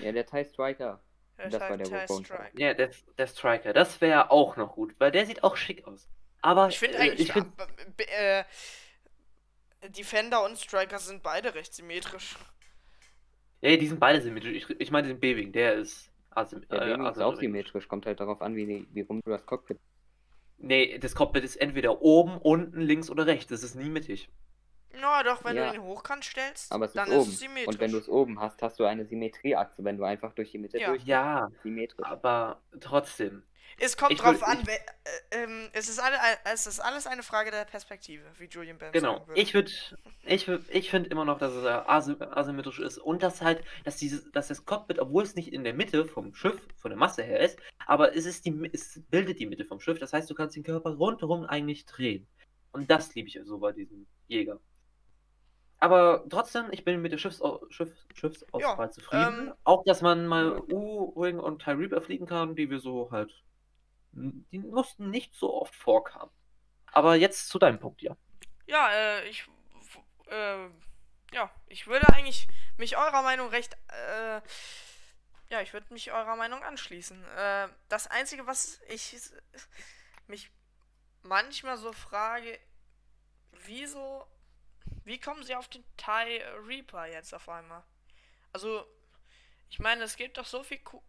Ja, der TIE Striker. Der Das war der TIE Rogue One. Strike. Ja, der, der Striker, das wäre auch noch gut, weil der sieht auch schick aus. Aber Ich finde äh, eigentlich, ich find, äh, Defender und Striker sind beide recht symmetrisch. ja, die sind beide symmetrisch. Ich, ich meine den B-Wing, der ist asym Der äh, Wing ist auch asymmetrisch. symmetrisch. Kommt halt darauf an, wie, wie rum du das Cockpit. Nee, das Cockpit ist entweder oben, unten, links oder rechts. Das ist nie mittig. Na doch, wenn Ja. du ihn hochkant stellst, Aber es dann ist oben. es symmetrisch. Und wenn du es oben hast, hast du eine Symmetrieachse, wenn du einfach durch die Mitte Ja. durch. Ja, Symmetrisch. aber trotzdem. es kommt ich drauf will- an, ich- wer, äh, ähm, es, ist alle, es ist alles eine Frage der Perspektive, wie Julian Bam Genau. sagen würde. Ich würde, ich, würd- ich finde immer noch, dass es äh, asy asymmetrisch ist und dass halt, dass dieses, dass das Cockpit, obwohl es nicht in der Mitte vom Schiff, von der Masse her ist, aber es ist die, es bildet die Mitte vom Schiff. Das heißt, du kannst den Körper rundherum eigentlich drehen. Und das liebe ich so bei diesem Jäger. Aber trotzdem, ich bin mit der Schiffsau Schiff Schiffsauswahl zufrieden. ähm, Auch, dass man mal U-Wing und Reaper fliegen kann, die wir so halt, die mussten nicht so oft vorkamen. Aber jetzt zu deinem Punkt, ja. Ja, äh, ich, äh, ja, ich würde eigentlich mich eurer Meinung recht, äh, ja, ich würde mich eurer Meinung anschließen. Äh, das Einzige, was ich mich manchmal so frage, wieso, wie kommen sie auf den TIE Reaper jetzt auf einmal? Also, ich meine, es gibt doch so viel co-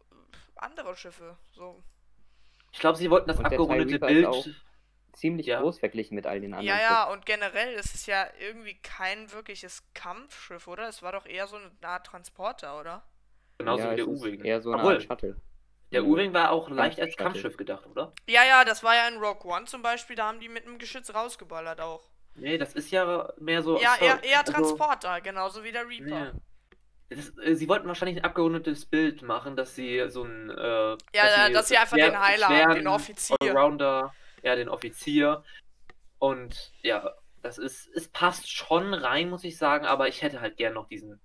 andere Schiffe, so. Ich glaube, sie wollten das Und abgerundete Bild. Ziemlich Ja. groß verglichen mit all den anderen. Ja, ja, und generell ist es ja irgendwie kein wirkliches Kampfschiff, oder? Es war doch eher so eine Art Transporter, oder? Genauso ja, wie der U-Wing. Eher so eine Obwohl, Art Shuttle. der U-Wing war auch leicht als. Kampfschiff gedacht, oder? Ja, ja, das war ja in Rogue One zum Beispiel, da haben die mit einem Geschütz rausgeballert auch. Nee, das ist ja mehr so. Ja, eher, eher Also, Transporter, genauso wie der Reaper. nee. Das, äh, sie wollten wahrscheinlich ein abgerundetes Bild machen, dass sie so ein. Äh, ja, ja, dass sie einfach den Heiler haben, den Offizier. Allrounder, ja, den Offizier. Und ja, das ist. Es passt schon rein, muss ich sagen, aber ich hätte halt gern noch diesen.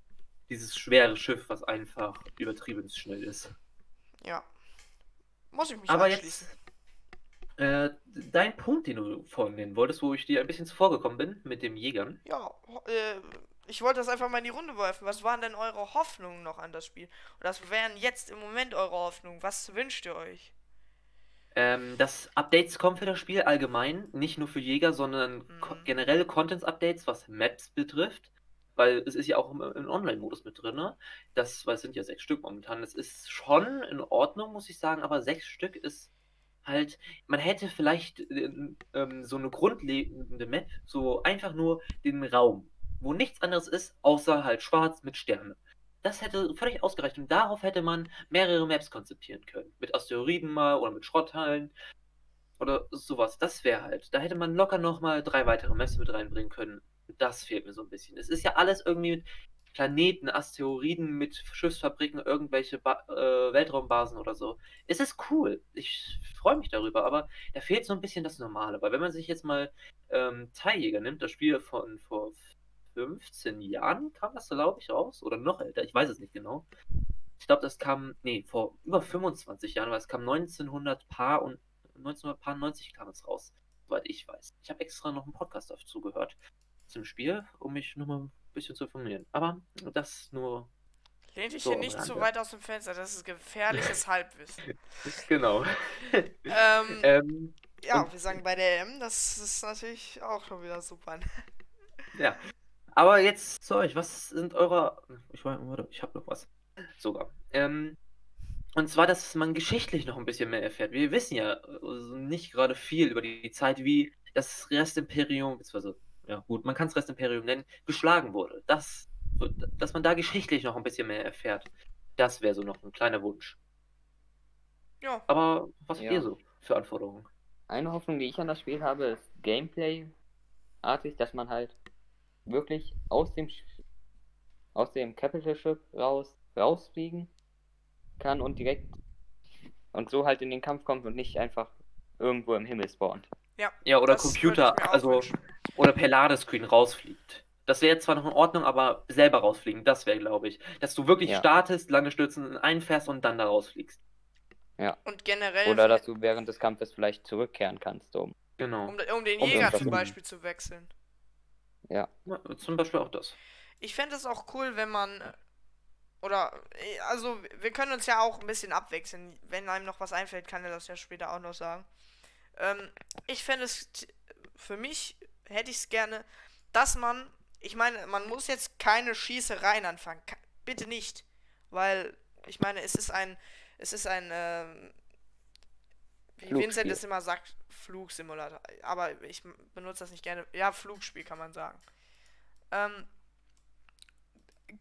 Dieses schwere Schiff, was einfach übertrieben schnell ist. Ja. Muss ich mich Aber anschließen. jetzt. Äh, dein Punkt, den du vorhin nennen wolltest, wo ich dir ein bisschen zuvor gekommen bin mit dem Jägern. Ja, äh, ich wollte das einfach mal in die Runde werfen. Was waren denn eure Hoffnungen noch an das Spiel? Und das wären jetzt im Moment eure Hoffnungen. Was wünscht ihr euch? Ähm, dass Updates kommen für das Spiel allgemein, nicht nur für Jäger, sondern ko Mhm. generelle Contents-Updates, was Maps betrifft. Weil es ist ja auch im, im Online-Modus mit drin. Ne? Das, weil es sind ja sechs Stück momentan. Das ist schon in Ordnung, muss ich sagen, aber sechs Stück ist halt. Man hätte vielleicht äh, ähm, so eine grundlegende Map, so einfach nur den Raum, wo nichts anderes ist, außer halt schwarz mit Sternen. Das hätte völlig ausgereicht und darauf hätte man mehrere Maps konzipieren können. Mit Asteroiden mal oder mit Schrotthallen oder sowas. Das wäre halt. Da hätte man locker nochmal drei weitere Maps mit reinbringen können. Das fehlt mir so ein bisschen. Es ist ja alles irgendwie mit Planeten, Asteroiden, mit Schiffsfabriken, irgendwelche ba äh, Weltraumbasen oder so. Es ist cool. Ich freue mich darüber, aber da fehlt so ein bisschen das Normale. Weil wenn man sich jetzt mal ähm, Teiljäger nimmt, das Spiel von vor 15 Jahren kam das, glaube ich, raus. Oder noch älter, ich weiß es nicht genau. Ich glaube, das kam, nee, vor über 25 Jahren, weil es kam 1900 Paar und 1990 kam es raus, soweit ich weiß. Ich habe extra noch einen Podcast dazu gehört zum Spiel, um mich nochmal bisschen zu informieren. Aber das nur Lehnt dich So, hier nicht zu weit aus dem Fenster, das ist gefährliches Halbwissen. genau. Ähm, ähm, ja, wir sagen bei der M, das ist natürlich auch schon wieder super. ja. Aber jetzt zu euch, was sind eure. Ich meine, warte, ich habe noch was. Sogar. Ähm, und zwar, dass man geschichtlich noch ein bisschen mehr erfährt. Wir wissen ja äh, nicht gerade viel über die Zeit, wie das Restimperium, beziehungsweise, ja gut, man kann es Restimperium nennen, geschlagen wurde. Das, dass man da geschichtlich noch ein bisschen mehr erfährt. Das wäre so noch ein kleiner Wunsch. Ja, Aber was habt Ja. ihr so für Anforderungen? eine Hoffnung, die ich an das Spiel habe, ist Gameplay-artig, dass man halt wirklich aus dem Sch- aus dem Capital Ship raus rausfliegen kann und direkt und so halt in den Kampf kommt und nicht einfach irgendwo im Himmel spawnt. Ja, oder Das Computer, also wünschen. Oder per Ladescreen rausfliegt. Das wäre jetzt zwar noch in Ordnung, aber selber rausfliegen, das wäre, glaube ich. Dass du wirklich Ja. startest, lange stürzen, einfährst und dann da rausfliegst. Und generell, Oder dass du während des Kampfes vielleicht zurückkehren kannst, um. Genau. um, um den Um Jäger zum zu- Beispiel zu wechseln. Ja. Ja, zum Beispiel auch das. Ich fände es auch cool, wenn man. äh, Oder, äh, also, wir können uns ja auch ein bisschen abwechseln. Wenn einem noch was einfällt, kann er das ja später auch noch sagen. Ähm, ich fände es. Für mich hätte ich es gerne, dass man. Ich meine, man muss jetzt keine Schießereien anfangen. Ka- Bitte nicht. Weil, ich meine, es ist ein. Es ist ein. Ähm, wie Vincent es immer sagt, Flugsimulator. Aber ich benutze das nicht gerne. Ja, Flugspiel kann man sagen. Ähm,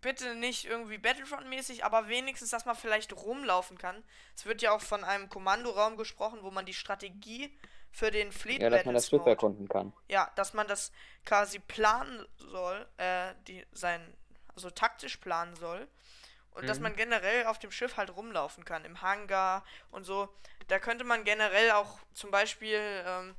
bitte nicht irgendwie Battlefront-mäßig, aber wenigstens, dass man vielleicht rumlaufen kann. Es wird ja auch von einem Kommandoraum gesprochen, wo man die Strategie für den Fleet Ja, dass man das Schiff Mode- erkunden kann. ja, dass man das quasi planen soll, äh, die sein, also taktisch planen soll. Und dass Mhm. man generell auf dem Schiff halt rumlaufen kann, im Hangar und so. Da könnte man generell auch zum Beispiel, ähm,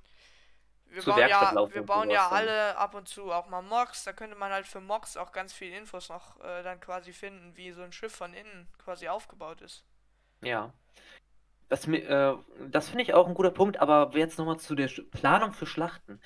wir Zur bauen ja, wir bauen ja alle ab und zu auch mal Mocs, da könnte man halt für Mocs auch ganz viele Infos noch äh, dann quasi finden, wie so ein Schiff von innen quasi aufgebaut ist. Ja. Das, äh, das finde ich auch ein guter Punkt, aber jetzt nochmal zu der Planung für Schlachten.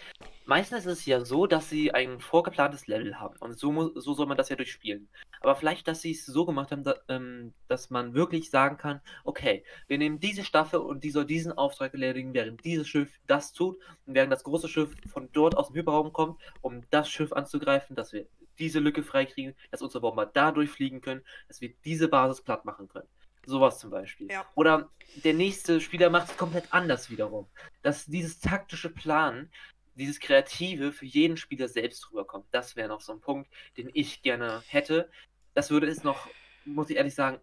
Meistens ist es ja so, dass sie ein vorgeplantes Level haben und so, mu- so soll man das ja durchspielen. Aber vielleicht, dass sie es so gemacht haben, da, ähm, dass man wirklich sagen kann, okay, wir nehmen diese Staffel und die soll diesen Auftrag erledigen, während dieses Schiff das tut und während das große Schiff von dort aus dem Hyperraum kommt, um das Schiff anzugreifen, dass wir diese Lücke freikriegen, dass unsere Bomber da durchfliegen können, dass wir diese Basis platt machen können. Sowas zum Beispiel. Ja. Oder der nächste Spieler macht es komplett anders wiederum. Dass dieses taktische Planen, dieses Kreative für jeden Spieler selbst rüberkommt. Das wäre noch so ein Punkt, den ich gerne hätte. Das würde es noch, muss ich ehrlich sagen,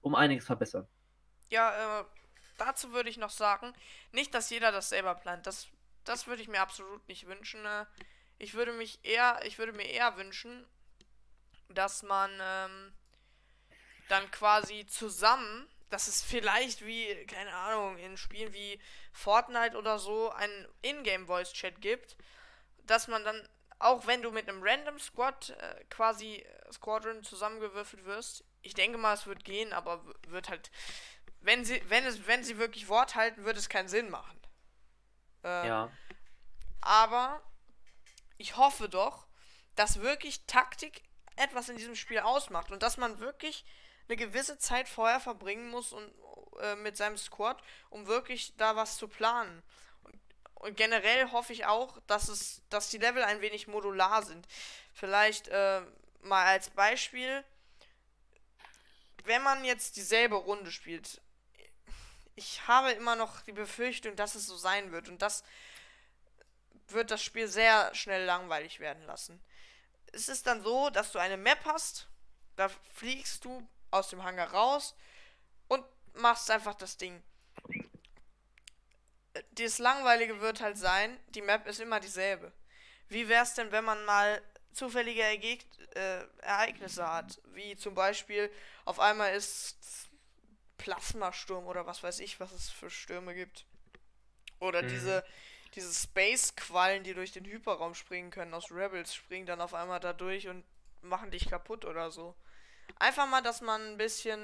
um einiges verbessern. Ja, äh, dazu würde ich noch sagen, nicht, dass jeder das selber plant. Das, das würde ich mir absolut nicht wünschen. Äh, ich würde mich eher, ich würde mir eher wünschen, dass man ähm, dann quasi zusammen, dass es vielleicht wie, keine Ahnung, in Spielen wie Fortnite oder so einen Ingame Voice Chat gibt, dass man dann auch wenn du mit einem Random Squad äh, quasi äh, Squadron zusammengewürfelt wirst, ich denke mal, es wird gehen, aber wird halt wenn sie, wenn es, wenn sie wirklich Wort halten, wird es keinen Sinn machen. Äh, Ja. Aber ich hoffe doch, dass wirklich Taktik etwas in diesem Spiel ausmacht und dass man wirklich eine gewisse Zeit vorher verbringen muss und äh, mit seinem Squad, um wirklich da was zu planen. Und, und generell hoffe ich auch, dass es, dass die Level ein wenig modular sind. Vielleicht äh, mal als Beispiel, wenn man jetzt dieselbe Runde spielt, ich habe immer noch die Befürchtung, dass es so sein wird. Und das wird das Spiel sehr schnell langweilig werden lassen. Es ist dann so, dass du eine Map hast, da fliegst du aus dem Hangar raus und machst einfach das Ding. Das Langweilige wird halt sein, die Map ist immer dieselbe. Wie wär's denn, wenn man mal zufällige Ergeg äh, Ereignisse hat? Wie zum Beispiel, auf einmal ist Plasmasturm oder was weiß ich, was es für Stürme gibt. Oder Mhm. diese, diese Space-Quallen, die durch den Hyperraum springen können aus Rebels, springen dann auf einmal da durch und machen dich kaputt oder so. Einfach mal, dass man ein bisschen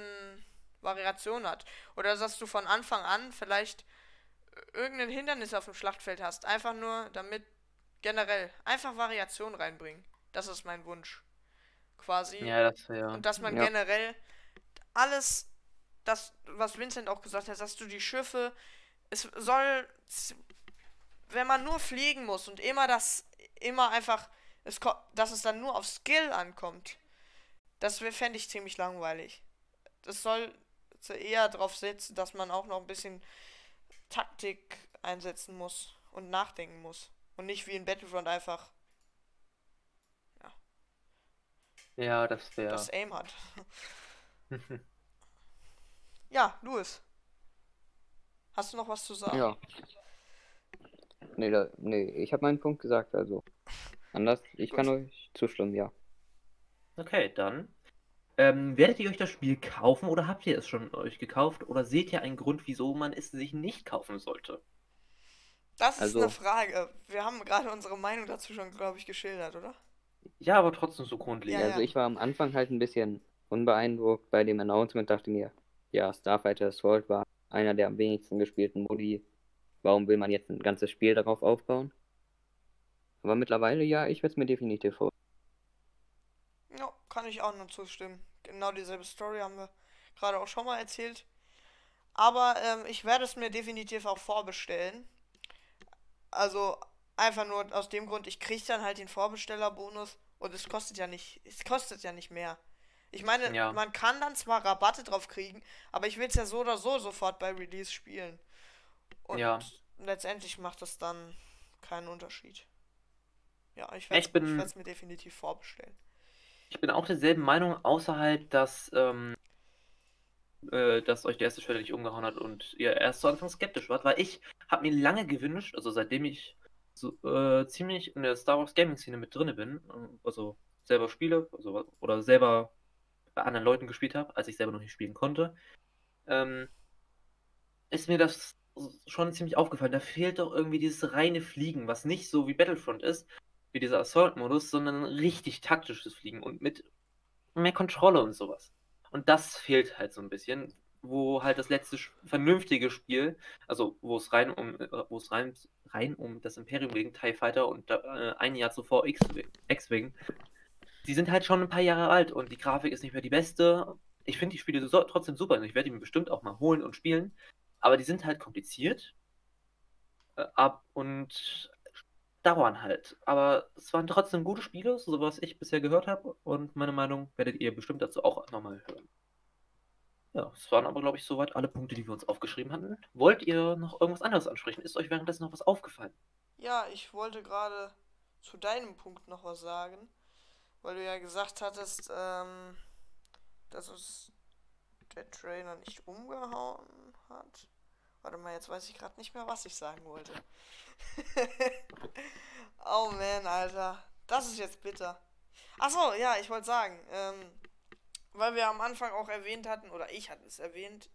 Variation hat. Oder dass du von Anfang an vielleicht irgendein Hindernis auf dem Schlachtfeld hast. Einfach nur, damit generell einfach Variation reinbringen. Das ist mein Wunsch. Quasi. Ja, das wäre. Und dass man Ja. generell alles, das, was Vincent auch gesagt hat, dass du die Schiffe, es soll, wenn man nur fliegen muss und immer das, immer einfach, es, dass es dann nur auf Skill ankommt, das fände ich ziemlich langweilig. Das soll so eher darauf setzen, dass man auch noch ein bisschen Taktik einsetzen muss und nachdenken muss. Und nicht wie in Battlefront einfach Ja, das wäre. das Aim hat. Ja, Louis. Hast du noch was zu sagen? Ja. Nee, da, nee ich habe meinen Punkt gesagt, also. Anders, ich Gut. kann euch zustimmen, ja. Okay, dann. Ähm, werdet ihr euch das Spiel kaufen oder habt ihr es schon euch gekauft oder seht ihr einen Grund, wieso man es sich nicht kaufen sollte? Das ist Also- eine Frage. Wir haben gerade unsere Meinung dazu schon, glaube ich, geschildert, oder? Ja, aber trotzdem so grundlegend. Ja, also ja. ich war am Anfang halt ein bisschen unbeeindruckt bei dem Announcement, dachte mir, ja, Starfighter Assault war einer der am wenigsten gespielten Modi. Warum will man jetzt ein ganzes Spiel darauf aufbauen? Aber mittlerweile, ja, ich werde es mir definitiv vor. Kann ich auch nur zustimmen. Genau dieselbe Story haben wir gerade auch schon mal erzählt. Aber ähm, ich werde es mir definitiv auch vorbestellen. Also einfach nur aus dem Grund, ich kriege dann halt den Vorbestellerbonus und es kostet ja nicht, es kostet ja nicht mehr. Ich meine, Ja. man kann dann zwar Rabatte drauf kriegen, aber ich will es ja so oder so sofort bei Release spielen. Und Ja. letztendlich macht das dann keinen Unterschied. Ja, ich werde es mir definitiv vorbestellen. Ich bin auch derselben Meinung, außer halt, dass, ähm, äh, dass euch der erste Trailer nicht umgehauen hat und ihr erst zu Anfang skeptisch wart, weil ich habe mir lange gewünscht, also seitdem ich so, äh, ziemlich in der Star Wars Gaming Szene mit drinne bin, äh, also selber spiele, also, oder selber bei anderen Leuten gespielt habe, als ich selber noch nicht spielen konnte, ähm, ist mir das schon ziemlich aufgefallen. Da fehlt doch irgendwie dieses reine Fliegen, was nicht so wie Battlefront ist, wie dieser Assault-Modus, sondern richtig taktisches Fliegen und mit mehr Kontrolle und sowas. Und das fehlt halt so ein bisschen, wo halt das letzte vernünftige Spiel, also wo es rein um, äh, wo es rein, rein um das Imperium ging, TIE Fighter und äh, ein Jahr zuvor X-Wing, die sind halt schon ein paar Jahre alt und die Grafik ist nicht mehr die beste. Ich finde die Spiele so, trotzdem super und ich werde die mir bestimmt auch mal holen und spielen, aber die sind halt kompliziert äh, ab und dauern halt. Aber es waren trotzdem gute Spiele, so was ich bisher gehört habe. Und meine Meinung werdet ihr bestimmt dazu auch nochmal hören. Ja, es waren aber, glaube ich, soweit alle Punkte, die wir uns aufgeschrieben hatten. Wollt ihr noch irgendwas anderes ansprechen? Ist euch währenddessen noch was aufgefallen? Ja, ich wollte gerade zu deinem Punkt noch was sagen, weil du ja gesagt hattest, ähm, dass es der Trainer nicht umgehauen hat. Warte mal, jetzt weiß ich gerade nicht mehr, was ich sagen wollte. oh man, Alter. Das ist jetzt bitter. Achso, ja, ich wollte sagen, ähm, weil wir am Anfang auch erwähnt hatten, oder ich hatte es erwähnt,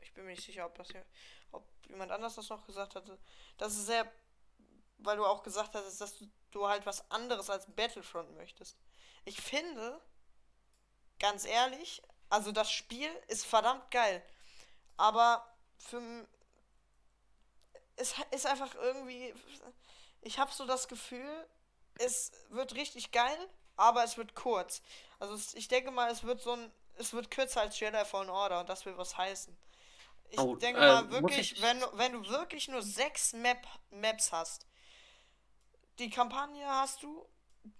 ich bin mir nicht sicher, ob das hier, ob jemand anders das noch gesagt hatte, dass es sehr weil du auch gesagt hast, dass du, du halt was anderes als Battlefront möchtest. Ich finde, ganz ehrlich, also das Spiel ist verdammt geil. Aber für es ist einfach irgendwie. Ich habe so das Gefühl, es wird richtig geil, aber es wird kurz. Also es, ich denke mal, es wird so ein. Es wird kürzer als Jedi Fallen Order und das will was heißen. Ich Oh, denke äh, mal wirklich, ich- wenn, du- wenn du wirklich nur sechs Map, Maps hast, die Kampagne hast du,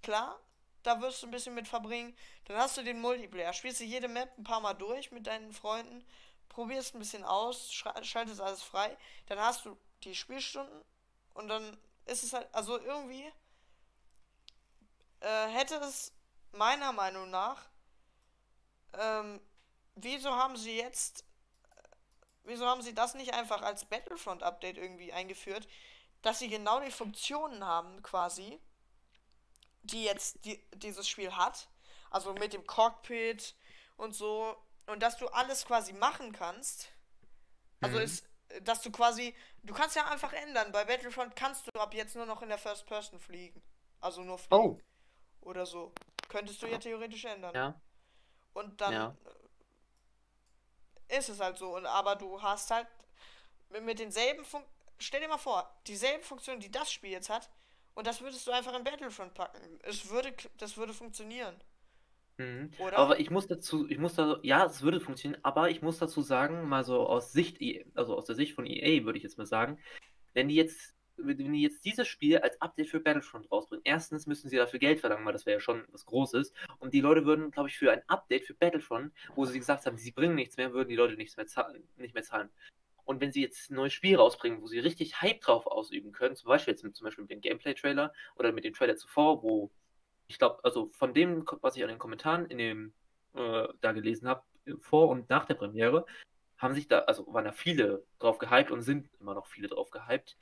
klar, da wirst du ein bisschen mit verbringen. Dann hast du den Multiplayer, spielst du jede Map ein paar Mal durch mit deinen Freunden, probierst ein bisschen aus, schaltest alles frei, dann hast du die Spielstunden und dann ist es halt, also irgendwie äh, hätte es meiner Meinung nach, ähm, wieso haben sie jetzt, wieso haben sie das nicht einfach als Battlefront-Update irgendwie eingeführt, dass sie genau die Funktionen haben, quasi, die jetzt die, dieses Spiel hat. Also mit dem Cockpit und so. Und dass du alles quasi machen kannst. Also Mhm. ist, dass du quasi, du kannst ja einfach ändern. Bei Battlefront kannst du ab jetzt nur noch in der First Person fliegen. Also nur fliegen. Oh. Oder so. Könntest du ja theoretisch ändern. Ja. Und dann Ja. ist es halt so. Und, aber du hast halt mit, denselben Fun Stell dir mal vor, dieselben Funktionen, die das Spiel jetzt hat, und das würdest du einfach in Battlefront packen. Es würde, das würde funktionieren. Mhm. Oder? Aber ich muss dazu, ich muss da, ja, es würde funktionieren, aber ich muss dazu sagen, mal so aus Sicht, EA also aus der Sicht von EA würde ich jetzt mal sagen, wenn die jetzt, wenn die jetzt dieses Spiel als Update für Battlefront rausbringen, erstens müssen sie dafür Geld verlangen, weil das wäre ja schon was Großes, und die Leute würden, glaube ich, für ein Update für Battlefront, wo sie gesagt haben, sie bringen nichts mehr, würden die Leute nichts mehr zahlen, nicht mehr zahlen. Und wenn sie jetzt ein neues Spiel rausbringen, wo sie richtig Hype drauf ausüben können, zum Beispiel jetzt mit, zum Beispiel mit dem Gameplay-Trailer oder mit dem Trailer zuvor, wo ich glaube, also von dem, was ich an den Kommentaren in dem äh, da gelesen habe, vor und nach der Premiere, haben sich da, also waren da viele drauf gehypt und sind immer noch viele drauf gehypt.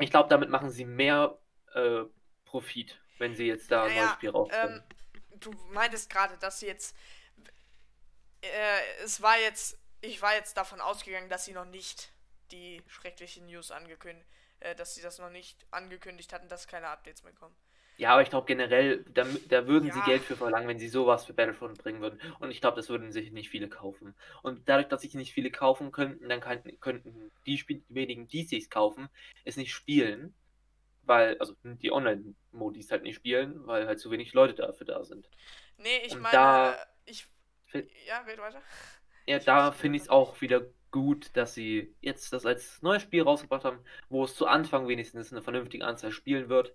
Ich glaube, damit machen sie mehr äh, Profit, wenn sie jetzt da ein neues Naja, Spiel rausbringen. ähm, du meintest gerade, dass sie jetzt. Äh, es war jetzt. Ich war jetzt davon ausgegangen, dass sie noch nicht die schrecklichen News angekündigt. Äh, dass sie das noch nicht angekündigt hatten, dass keine Updates mehr kommen. Ja, aber ich glaube generell, da, da würden sie Ja. Geld für verlangen, wenn sie sowas für Battlefront bringen würden. Und ich glaube, das würden sich nicht viele kaufen. Und dadurch, dass sich nicht viele kaufen könnten, dann kann, könnten die, Spiel, die wenigen, die sich's kaufen, es nicht spielen. Weil, also die Online-Modis halt nicht spielen, weil halt zu wenig Leute dafür da sind. Nee, ich Und meine. da- ich. Ja, red weiter. Ja, Ich da finde ich es auch wieder gut, dass sie jetzt das als neues Spiel rausgebracht haben, wo es zu Anfang wenigstens eine vernünftige Anzahl spielen wird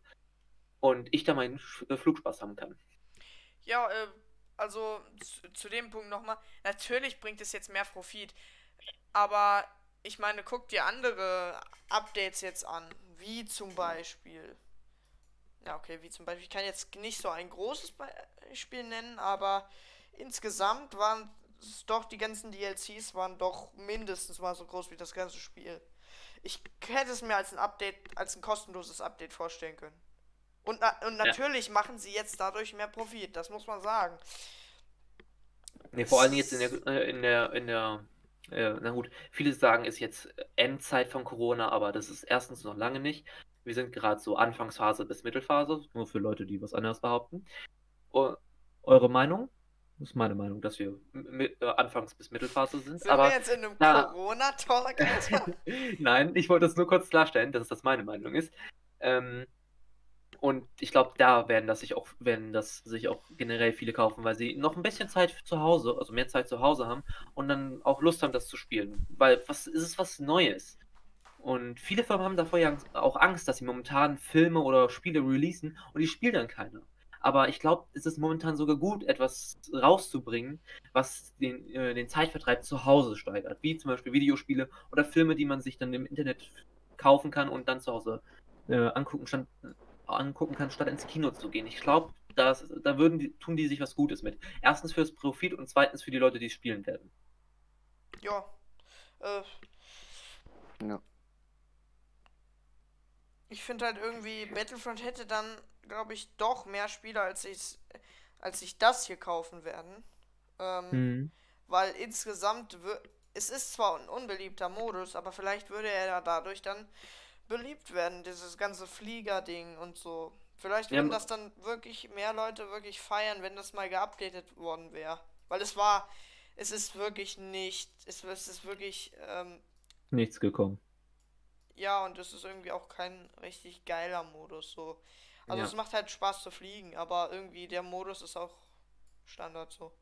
und ich da meinen äh, Flugspaß haben kann. Ja, äh, also zu, zu dem Punkt nochmal. Natürlich bringt es jetzt mehr Profit. Aber ich meine, guck dir andere Updates jetzt an. Wie zum Beispiel. Ja, okay, wie zum Beispiel. Ich kann jetzt nicht so ein großes Beispiel nennen, aber insgesamt waren es doch, die ganzen DLCs waren doch mindestens mal so groß wie das ganze Spiel. Ich hätte es mir als ein Update, als ein kostenloses Update vorstellen können. Und, na und natürlich machen sie jetzt dadurch mehr Profit, das muss man sagen. Nee, vor allem jetzt in der, äh, in der, in der, äh, na gut, viele sagen, ist jetzt Endzeit von Corona, aber das ist erstens noch lange nicht. Wir sind gerade so Anfangsphase bis Mittelphase, nur für Leute, die was anderes behaupten. Eu- eure Meinung? Das ist meine Meinung, dass wir mi- äh, Anfangs- bis Mittelphase sind. Sind aber wir jetzt in einem na- Corona-Talk? Nein, ich wollte es nur kurz klarstellen, dass das meine Meinung ist. Ähm, und ich glaube, da werden das sich auch, werden das sich auch generell viele kaufen, weil sie noch ein bisschen Zeit zu Hause, also mehr Zeit zu Hause haben und dann auch Lust haben, das zu spielen. Weil was ist es was Neues? Und viele Firmen haben davor ja auch Angst, dass sie momentan Filme oder Spiele releasen und die spielt dann keiner. Aber ich glaube, es ist momentan sogar gut, etwas rauszubringen, was den, äh, den Zeitvertreib zu Hause steigert. Wie zum Beispiel Videospiele oder Filme, die man sich dann im Internet kaufen kann und dann zu Hause äh, angucken, stand, angucken kann, statt ins Kino zu gehen. Ich glaube, da würden die, tun die sich was Gutes mit. Erstens fürs Profit und zweitens für die Leute, die es spielen werden. ja. Äh, Ja. ich finde halt irgendwie, Battlefront hätte dann, glaube ich, doch mehr Spieler, als ich als sich das hier kaufen werden. Ähm, Mhm. Weil insgesamt, es ist zwar ein unbeliebter Modus, aber vielleicht würde er ja dadurch dann beliebt werden, dieses ganze Flieger-Ding und so. Vielleicht Ja, würden ma- das dann wirklich mehr Leute wirklich feiern, wenn das mal geupdatet worden wäre. Weil es war, es ist wirklich nicht, es, es ist wirklich, ähm, Nichts gekommen. ja, und es ist irgendwie auch kein richtig geiler Modus, so. Also Ja. es macht halt Spaß zu fliegen, aber irgendwie der Modus ist auch Standard so.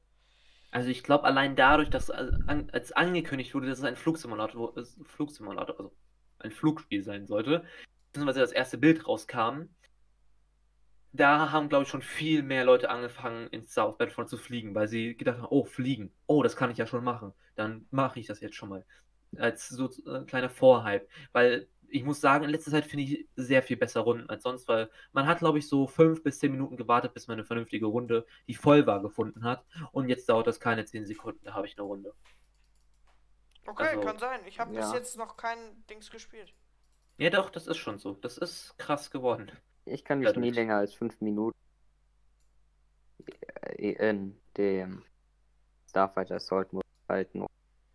Also ich glaube, allein dadurch, dass als an- als angekündigt wurde, dass es ein Flugsimulator, äh, Flugsimulator, also ein Flugspiel sein sollte, beziehungsweise das erste Bild rauskam, da haben, glaube ich, schon viel mehr Leute angefangen, ins South Battlefront zu fliegen, weil sie gedacht haben, oh, fliegen, oh, das kann ich ja schon machen, dann mache ich das jetzt schon mal. Als so äh, kleiner Vorhype, weil ich muss sagen, in letzter Zeit finde ich sehr viel besser Runden als sonst, weil man hat, glaube ich, so fünf bis zehn Minuten gewartet, bis man eine vernünftige Runde, die voll war, gefunden hat. Und jetzt dauert das keine zehn Sekunden, da habe ich eine Runde. Okay, Also, kann sein. Ich habe bis ja. jetzt noch kein Dings gespielt. Ja, doch, das ist schon so. Das ist krass geworden. Ich kann mich nie länger als fünf Minuten in dem Starfighter Assault Modus halten und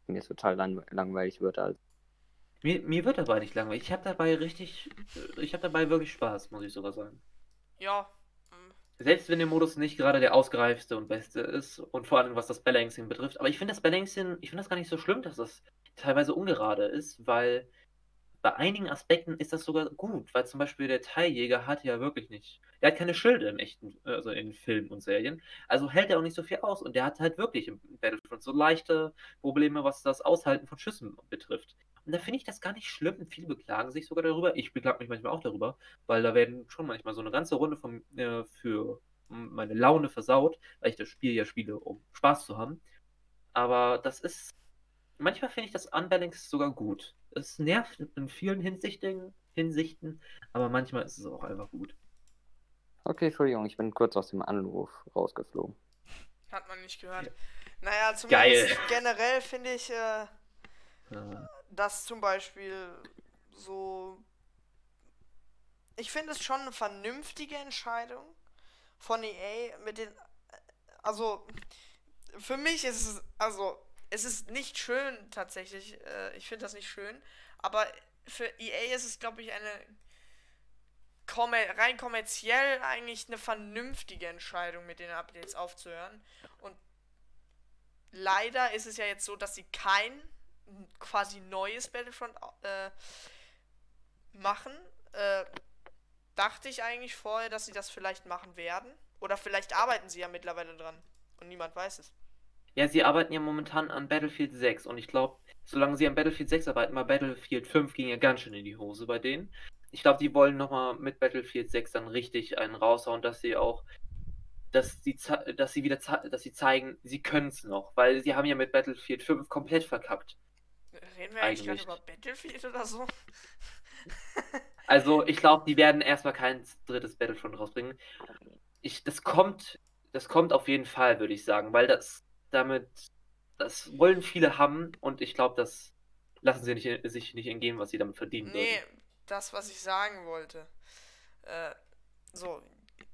mir es total lang langweilig wird. Also Mir, mir wird dabei nicht langweilig. Ich habe dabei richtig, ich habe dabei wirklich Spaß, muss ich sogar sagen. Ja. Selbst wenn der Modus nicht gerade der ausgereifte und beste ist und vor allem was das Balancing betrifft. Aber ich finde das Balancing, ich finde das gar nicht so schlimm, dass das teilweise ungerade ist, weil bei einigen Aspekten ist das sogar gut, weil zum Beispiel der Teiljäger hat ja wirklich nicht, der hat keine Schilde im echten, also in Filmen und Serien, also hält er auch nicht so viel aus und der hat halt wirklich im Battlefront so leichte Probleme, was das Aushalten von Schüssen betrifft. Und da finde ich das gar nicht schlimm. und Viele beklagen sich sogar darüber. Ich beklage mich manchmal auch darüber, weil da werden schon manchmal so eine ganze Runde von, äh, für meine Laune versaut, weil ich das Spiel ja spiele, um Spaß zu haben. Aber das ist. Manchmal finde ich das Unbalance sogar gut. Es nervt in vielen Hinsichten, Hinsichten, aber manchmal ist es auch einfach gut. Okay, Entschuldigung, ich bin kurz aus dem Anruf rausgeflogen. Hat man nicht gehört. Naja, zumindest Geil. generell finde ich, äh, Äh, dass zum Beispiel so ich finde es schon eine vernünftige Entscheidung von EA mit den. Also, für mich ist es. Also, es ist nicht schön tatsächlich. Äh, ich finde das nicht schön. Aber für EA ist es, glaube ich, eine rein kommerziell eigentlich eine vernünftige Entscheidung, mit den Updates aufzuhören. Und leider ist es ja jetzt so, dass sie kein quasi neues Battlefront äh, machen. Äh, dachte ich eigentlich vorher, dass sie das vielleicht machen werden. Oder vielleicht arbeiten sie ja mittlerweile dran und niemand weiß es. Ja, sie arbeiten ja momentan an Battlefield 6 und ich glaube, solange sie an Battlefield 6 arbeiten, bei Battlefield 5 ging ja ganz schön in die Hose bei denen. Ich glaube, die wollen nochmal mit Battlefield 6 dann richtig einen raushauen, dass sie auch, dass sie, dass sie wieder, dass sie zeigen, sie können es noch, weil sie haben ja mit Battlefield 5 komplett verkackt. Reden wir eigentlich, gerade über Battlefield oder so? also, ich glaube, die werden erstmal kein drittes Battlefront rausbringen. Ich, das kommt, das kommt auf jeden Fall, würde ich sagen, weil das damit, das wollen viele haben und ich glaube, das lassen sie nicht, sich nicht entgehen, was sie damit verdienen Nee, würden. das, was ich sagen wollte. Äh, so,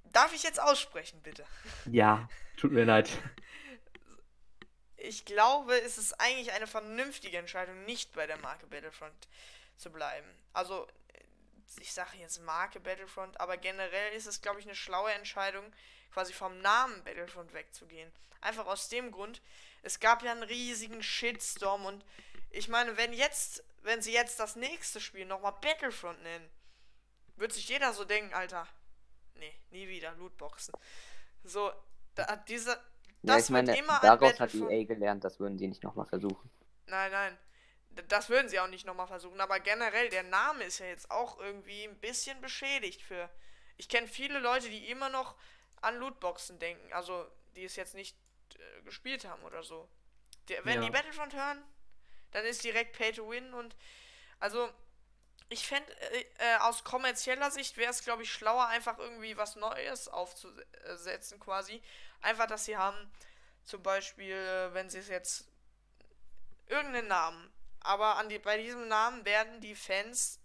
darf ich jetzt aussprechen, bitte? Ja, tut mir leid. Ich glaube, es ist eigentlich eine vernünftige Entscheidung, nicht bei der Marke Battlefront zu bleiben. Also, ich sage jetzt Marke Battlefront, aber generell ist es, glaube ich, eine schlaue Entscheidung, quasi vom Namen Battlefront wegzugehen. Einfach aus dem Grund, es gab ja einen riesigen Shitstorm und ich meine, wenn jetzt, wenn sie jetzt das nächste Spiel nochmal Battlefront nennen, wird sich jeder so denken, Alter, nee, nie wieder Lootboxen. So, da, diese, das ja, ich meine, daraus hat EA gelernt, das würden sie nicht nochmal versuchen. Nein, nein. Das würden sie auch nicht nochmal versuchen, aber generell, der Name ist ja jetzt auch irgendwie ein bisschen beschädigt für. Ich kenne viele Leute, die immer noch an Lootboxen denken. Also, die es jetzt nicht äh, gespielt haben oder so. Der, wenn ja. die Battlefront hören, dann ist direkt Pay to Win und also ich fände, äh, äh, aus kommerzieller Sicht wäre es, glaube ich, schlauer, einfach irgendwie was Neues aufzusetzen, quasi. Einfach, dass sie haben, zum Beispiel, äh, wenn sie es jetzt irgendeinen Namen, aber an die, bei diesem Namen werden die Fans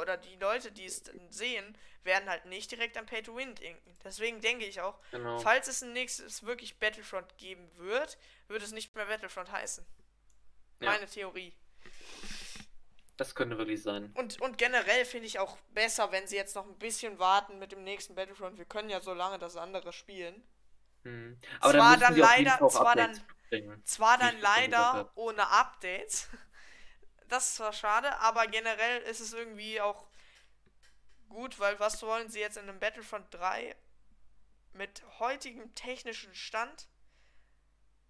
oder die Leute, die es sehen, werden halt nicht direkt an Pay to Win denken. Deswegen denke ich auch, genau. falls es ein nächstes wirklich Battlefront geben wird, wird es nicht mehr Battlefront heißen. Ja. Meine Theorie. Das könnte wirklich sein. Und, und generell finde ich auch besser, wenn sie jetzt noch ein bisschen warten mit dem nächsten Battlefront. Wir können ja so lange das andere spielen. Hm. Aber zwar dann, dann leider, zwar dann, zwar dann leider ohne Updates. Das ist zwar schade, aber generell ist es irgendwie auch gut, weil was wollen sie jetzt in einem Battlefront 3 mit heutigem technischen Stand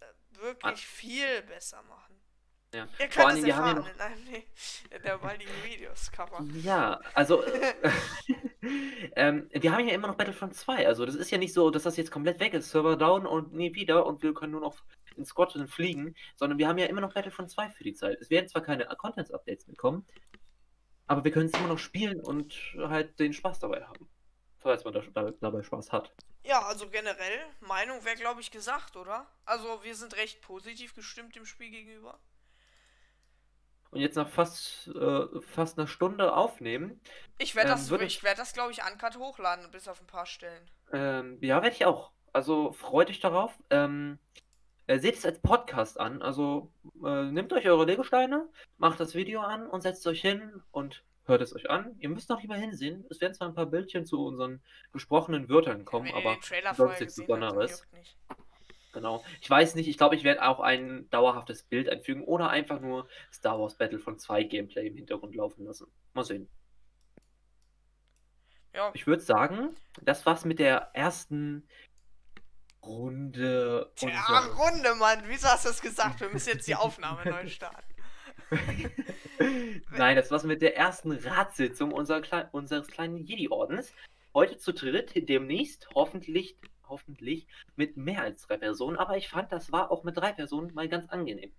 äh, wirklich viel besser machen? Ja. Ihr könnt Vor allem, wir haben ja noch... in einem nee, der baldigen Videos Cover. Ja, also äh, ähm, wir haben ja immer noch Battlefront 2. Also das ist ja nicht so, dass das jetzt komplett weg ist, Server down und nie wieder und wir können nur noch in Scotland fliegen, sondern wir haben ja immer noch Battlefront 2 für die Zeit. Es werden zwar keine Contents-Updates mitkommen, aber wir können es immer noch spielen und halt den Spaß dabei haben. Falls man da, dabei Spaß hat. Ja, also generell, Meinung wäre, glaube ich, gesagt, oder? Also wir sind recht positiv gestimmt dem Spiel gegenüber. Und jetzt nach fast, äh, fast einer Stunde aufnehmen. Ich werde das, ähm, ich werd das glaube ich, uncut hochladen, bis auf ein paar Stellen. Ähm, ja, werde ich auch. Also freut euch darauf. Ähm, äh, seht es als Podcast an. Also äh, nehmt euch eure Legosteine, macht das Video an und setzt euch hin und hört es euch an. Ihr müsst noch lieber hinsehen. Es werden zwar ein paar Bildchen zu unseren gesprochenen Wörtern kommen, aber sonst nichts Besonderes. Genau. Ich weiß nicht, ich glaube, ich werde auch ein dauerhaftes Bild einfügen oder einfach nur Star Wars Battlefront 2 Gameplay im Hintergrund laufen lassen. Mal sehen. Ja. Ich würde sagen, das war's mit der ersten Runde. Ja, Runde, Mann. Wieso hast du das gesagt? Wir müssen jetzt die Aufnahme neu starten. Nein, das war's mit der ersten Ratssitzung unserer Kle unseres kleinen Jedi-Ordens. Heute zu dritt, demnächst hoffentlich, hoffentlich mit mehr als drei Personen. Aber ich fand, das war auch mit drei Personen mal ganz angenehm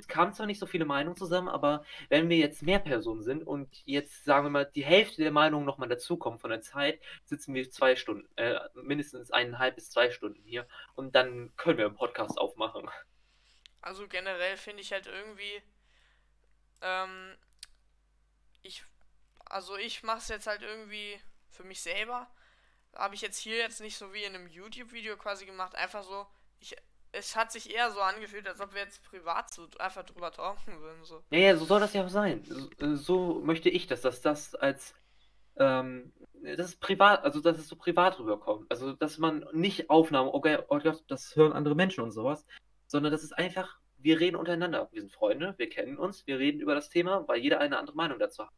es kamen zwar nicht so viele Meinungen zusammen, aber wenn wir jetzt mehr Personen sind und jetzt, sagen wir mal, die Hälfte der Meinungen nochmal dazukommen von der Zeit, sitzen wir zwei Stunden, äh, mindestens eineinhalb bis zwei Stunden hier und dann können wir einen Podcast aufmachen. Also generell finde ich halt irgendwie, ähm, ich, also ich mache es jetzt halt irgendwie für mich selber habe ich jetzt hier jetzt nicht so wie in einem YouTube-Video quasi gemacht, einfach so, ich, es hat sich eher so angefühlt, als ob wir jetzt privat so einfach drüber talken würden. So. Ja, ja, so soll das ja auch sein. So, äh, so möchte ich das, dass das als ähm, das ist privat, also dass es so privat rüberkommt. Also dass man nicht Aufnahmen, okay, oh Gott, das hören andere Menschen und sowas, sondern das ist einfach, wir reden untereinander. Wir sind Freunde, wir kennen uns, wir reden über das Thema, weil jeder eine andere Meinung dazu hat.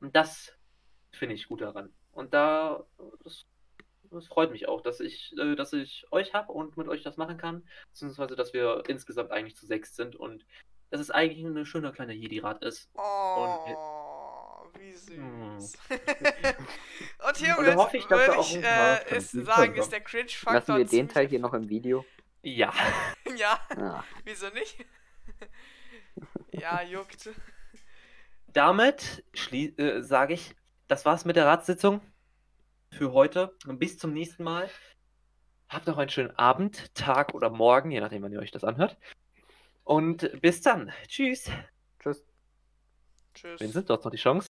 Und das finde ich gut daran. Und da, das, das freut mich auch, dass ich, äh, dass ich euch habe und mit euch das machen kann, beziehungsweise dass wir insgesamt eigentlich zu sechs sind und dass es eigentlich ein schöner kleiner Jedi-Rat ist. Oh, wie süß. Hm. Und hier Und da würde hoffe ich, dass da würd auch ich äh, ist, sagen, ist der Cringe-Faktor. Lassen wir den Teil hier noch im Video. Ja. Ja, Ah, wieso nicht? ja, juckt. Damit schlie- äh, sage ich, das war's mit der Ratssitzung für heute. Und bis zum nächsten Mal. Habt noch einen schönen Abend, Tag oder Morgen, je nachdem, wann ihr euch das anhört. Und bis dann. Tschüss. tschüss. Tschüss. Vincent, du hast noch die Chance.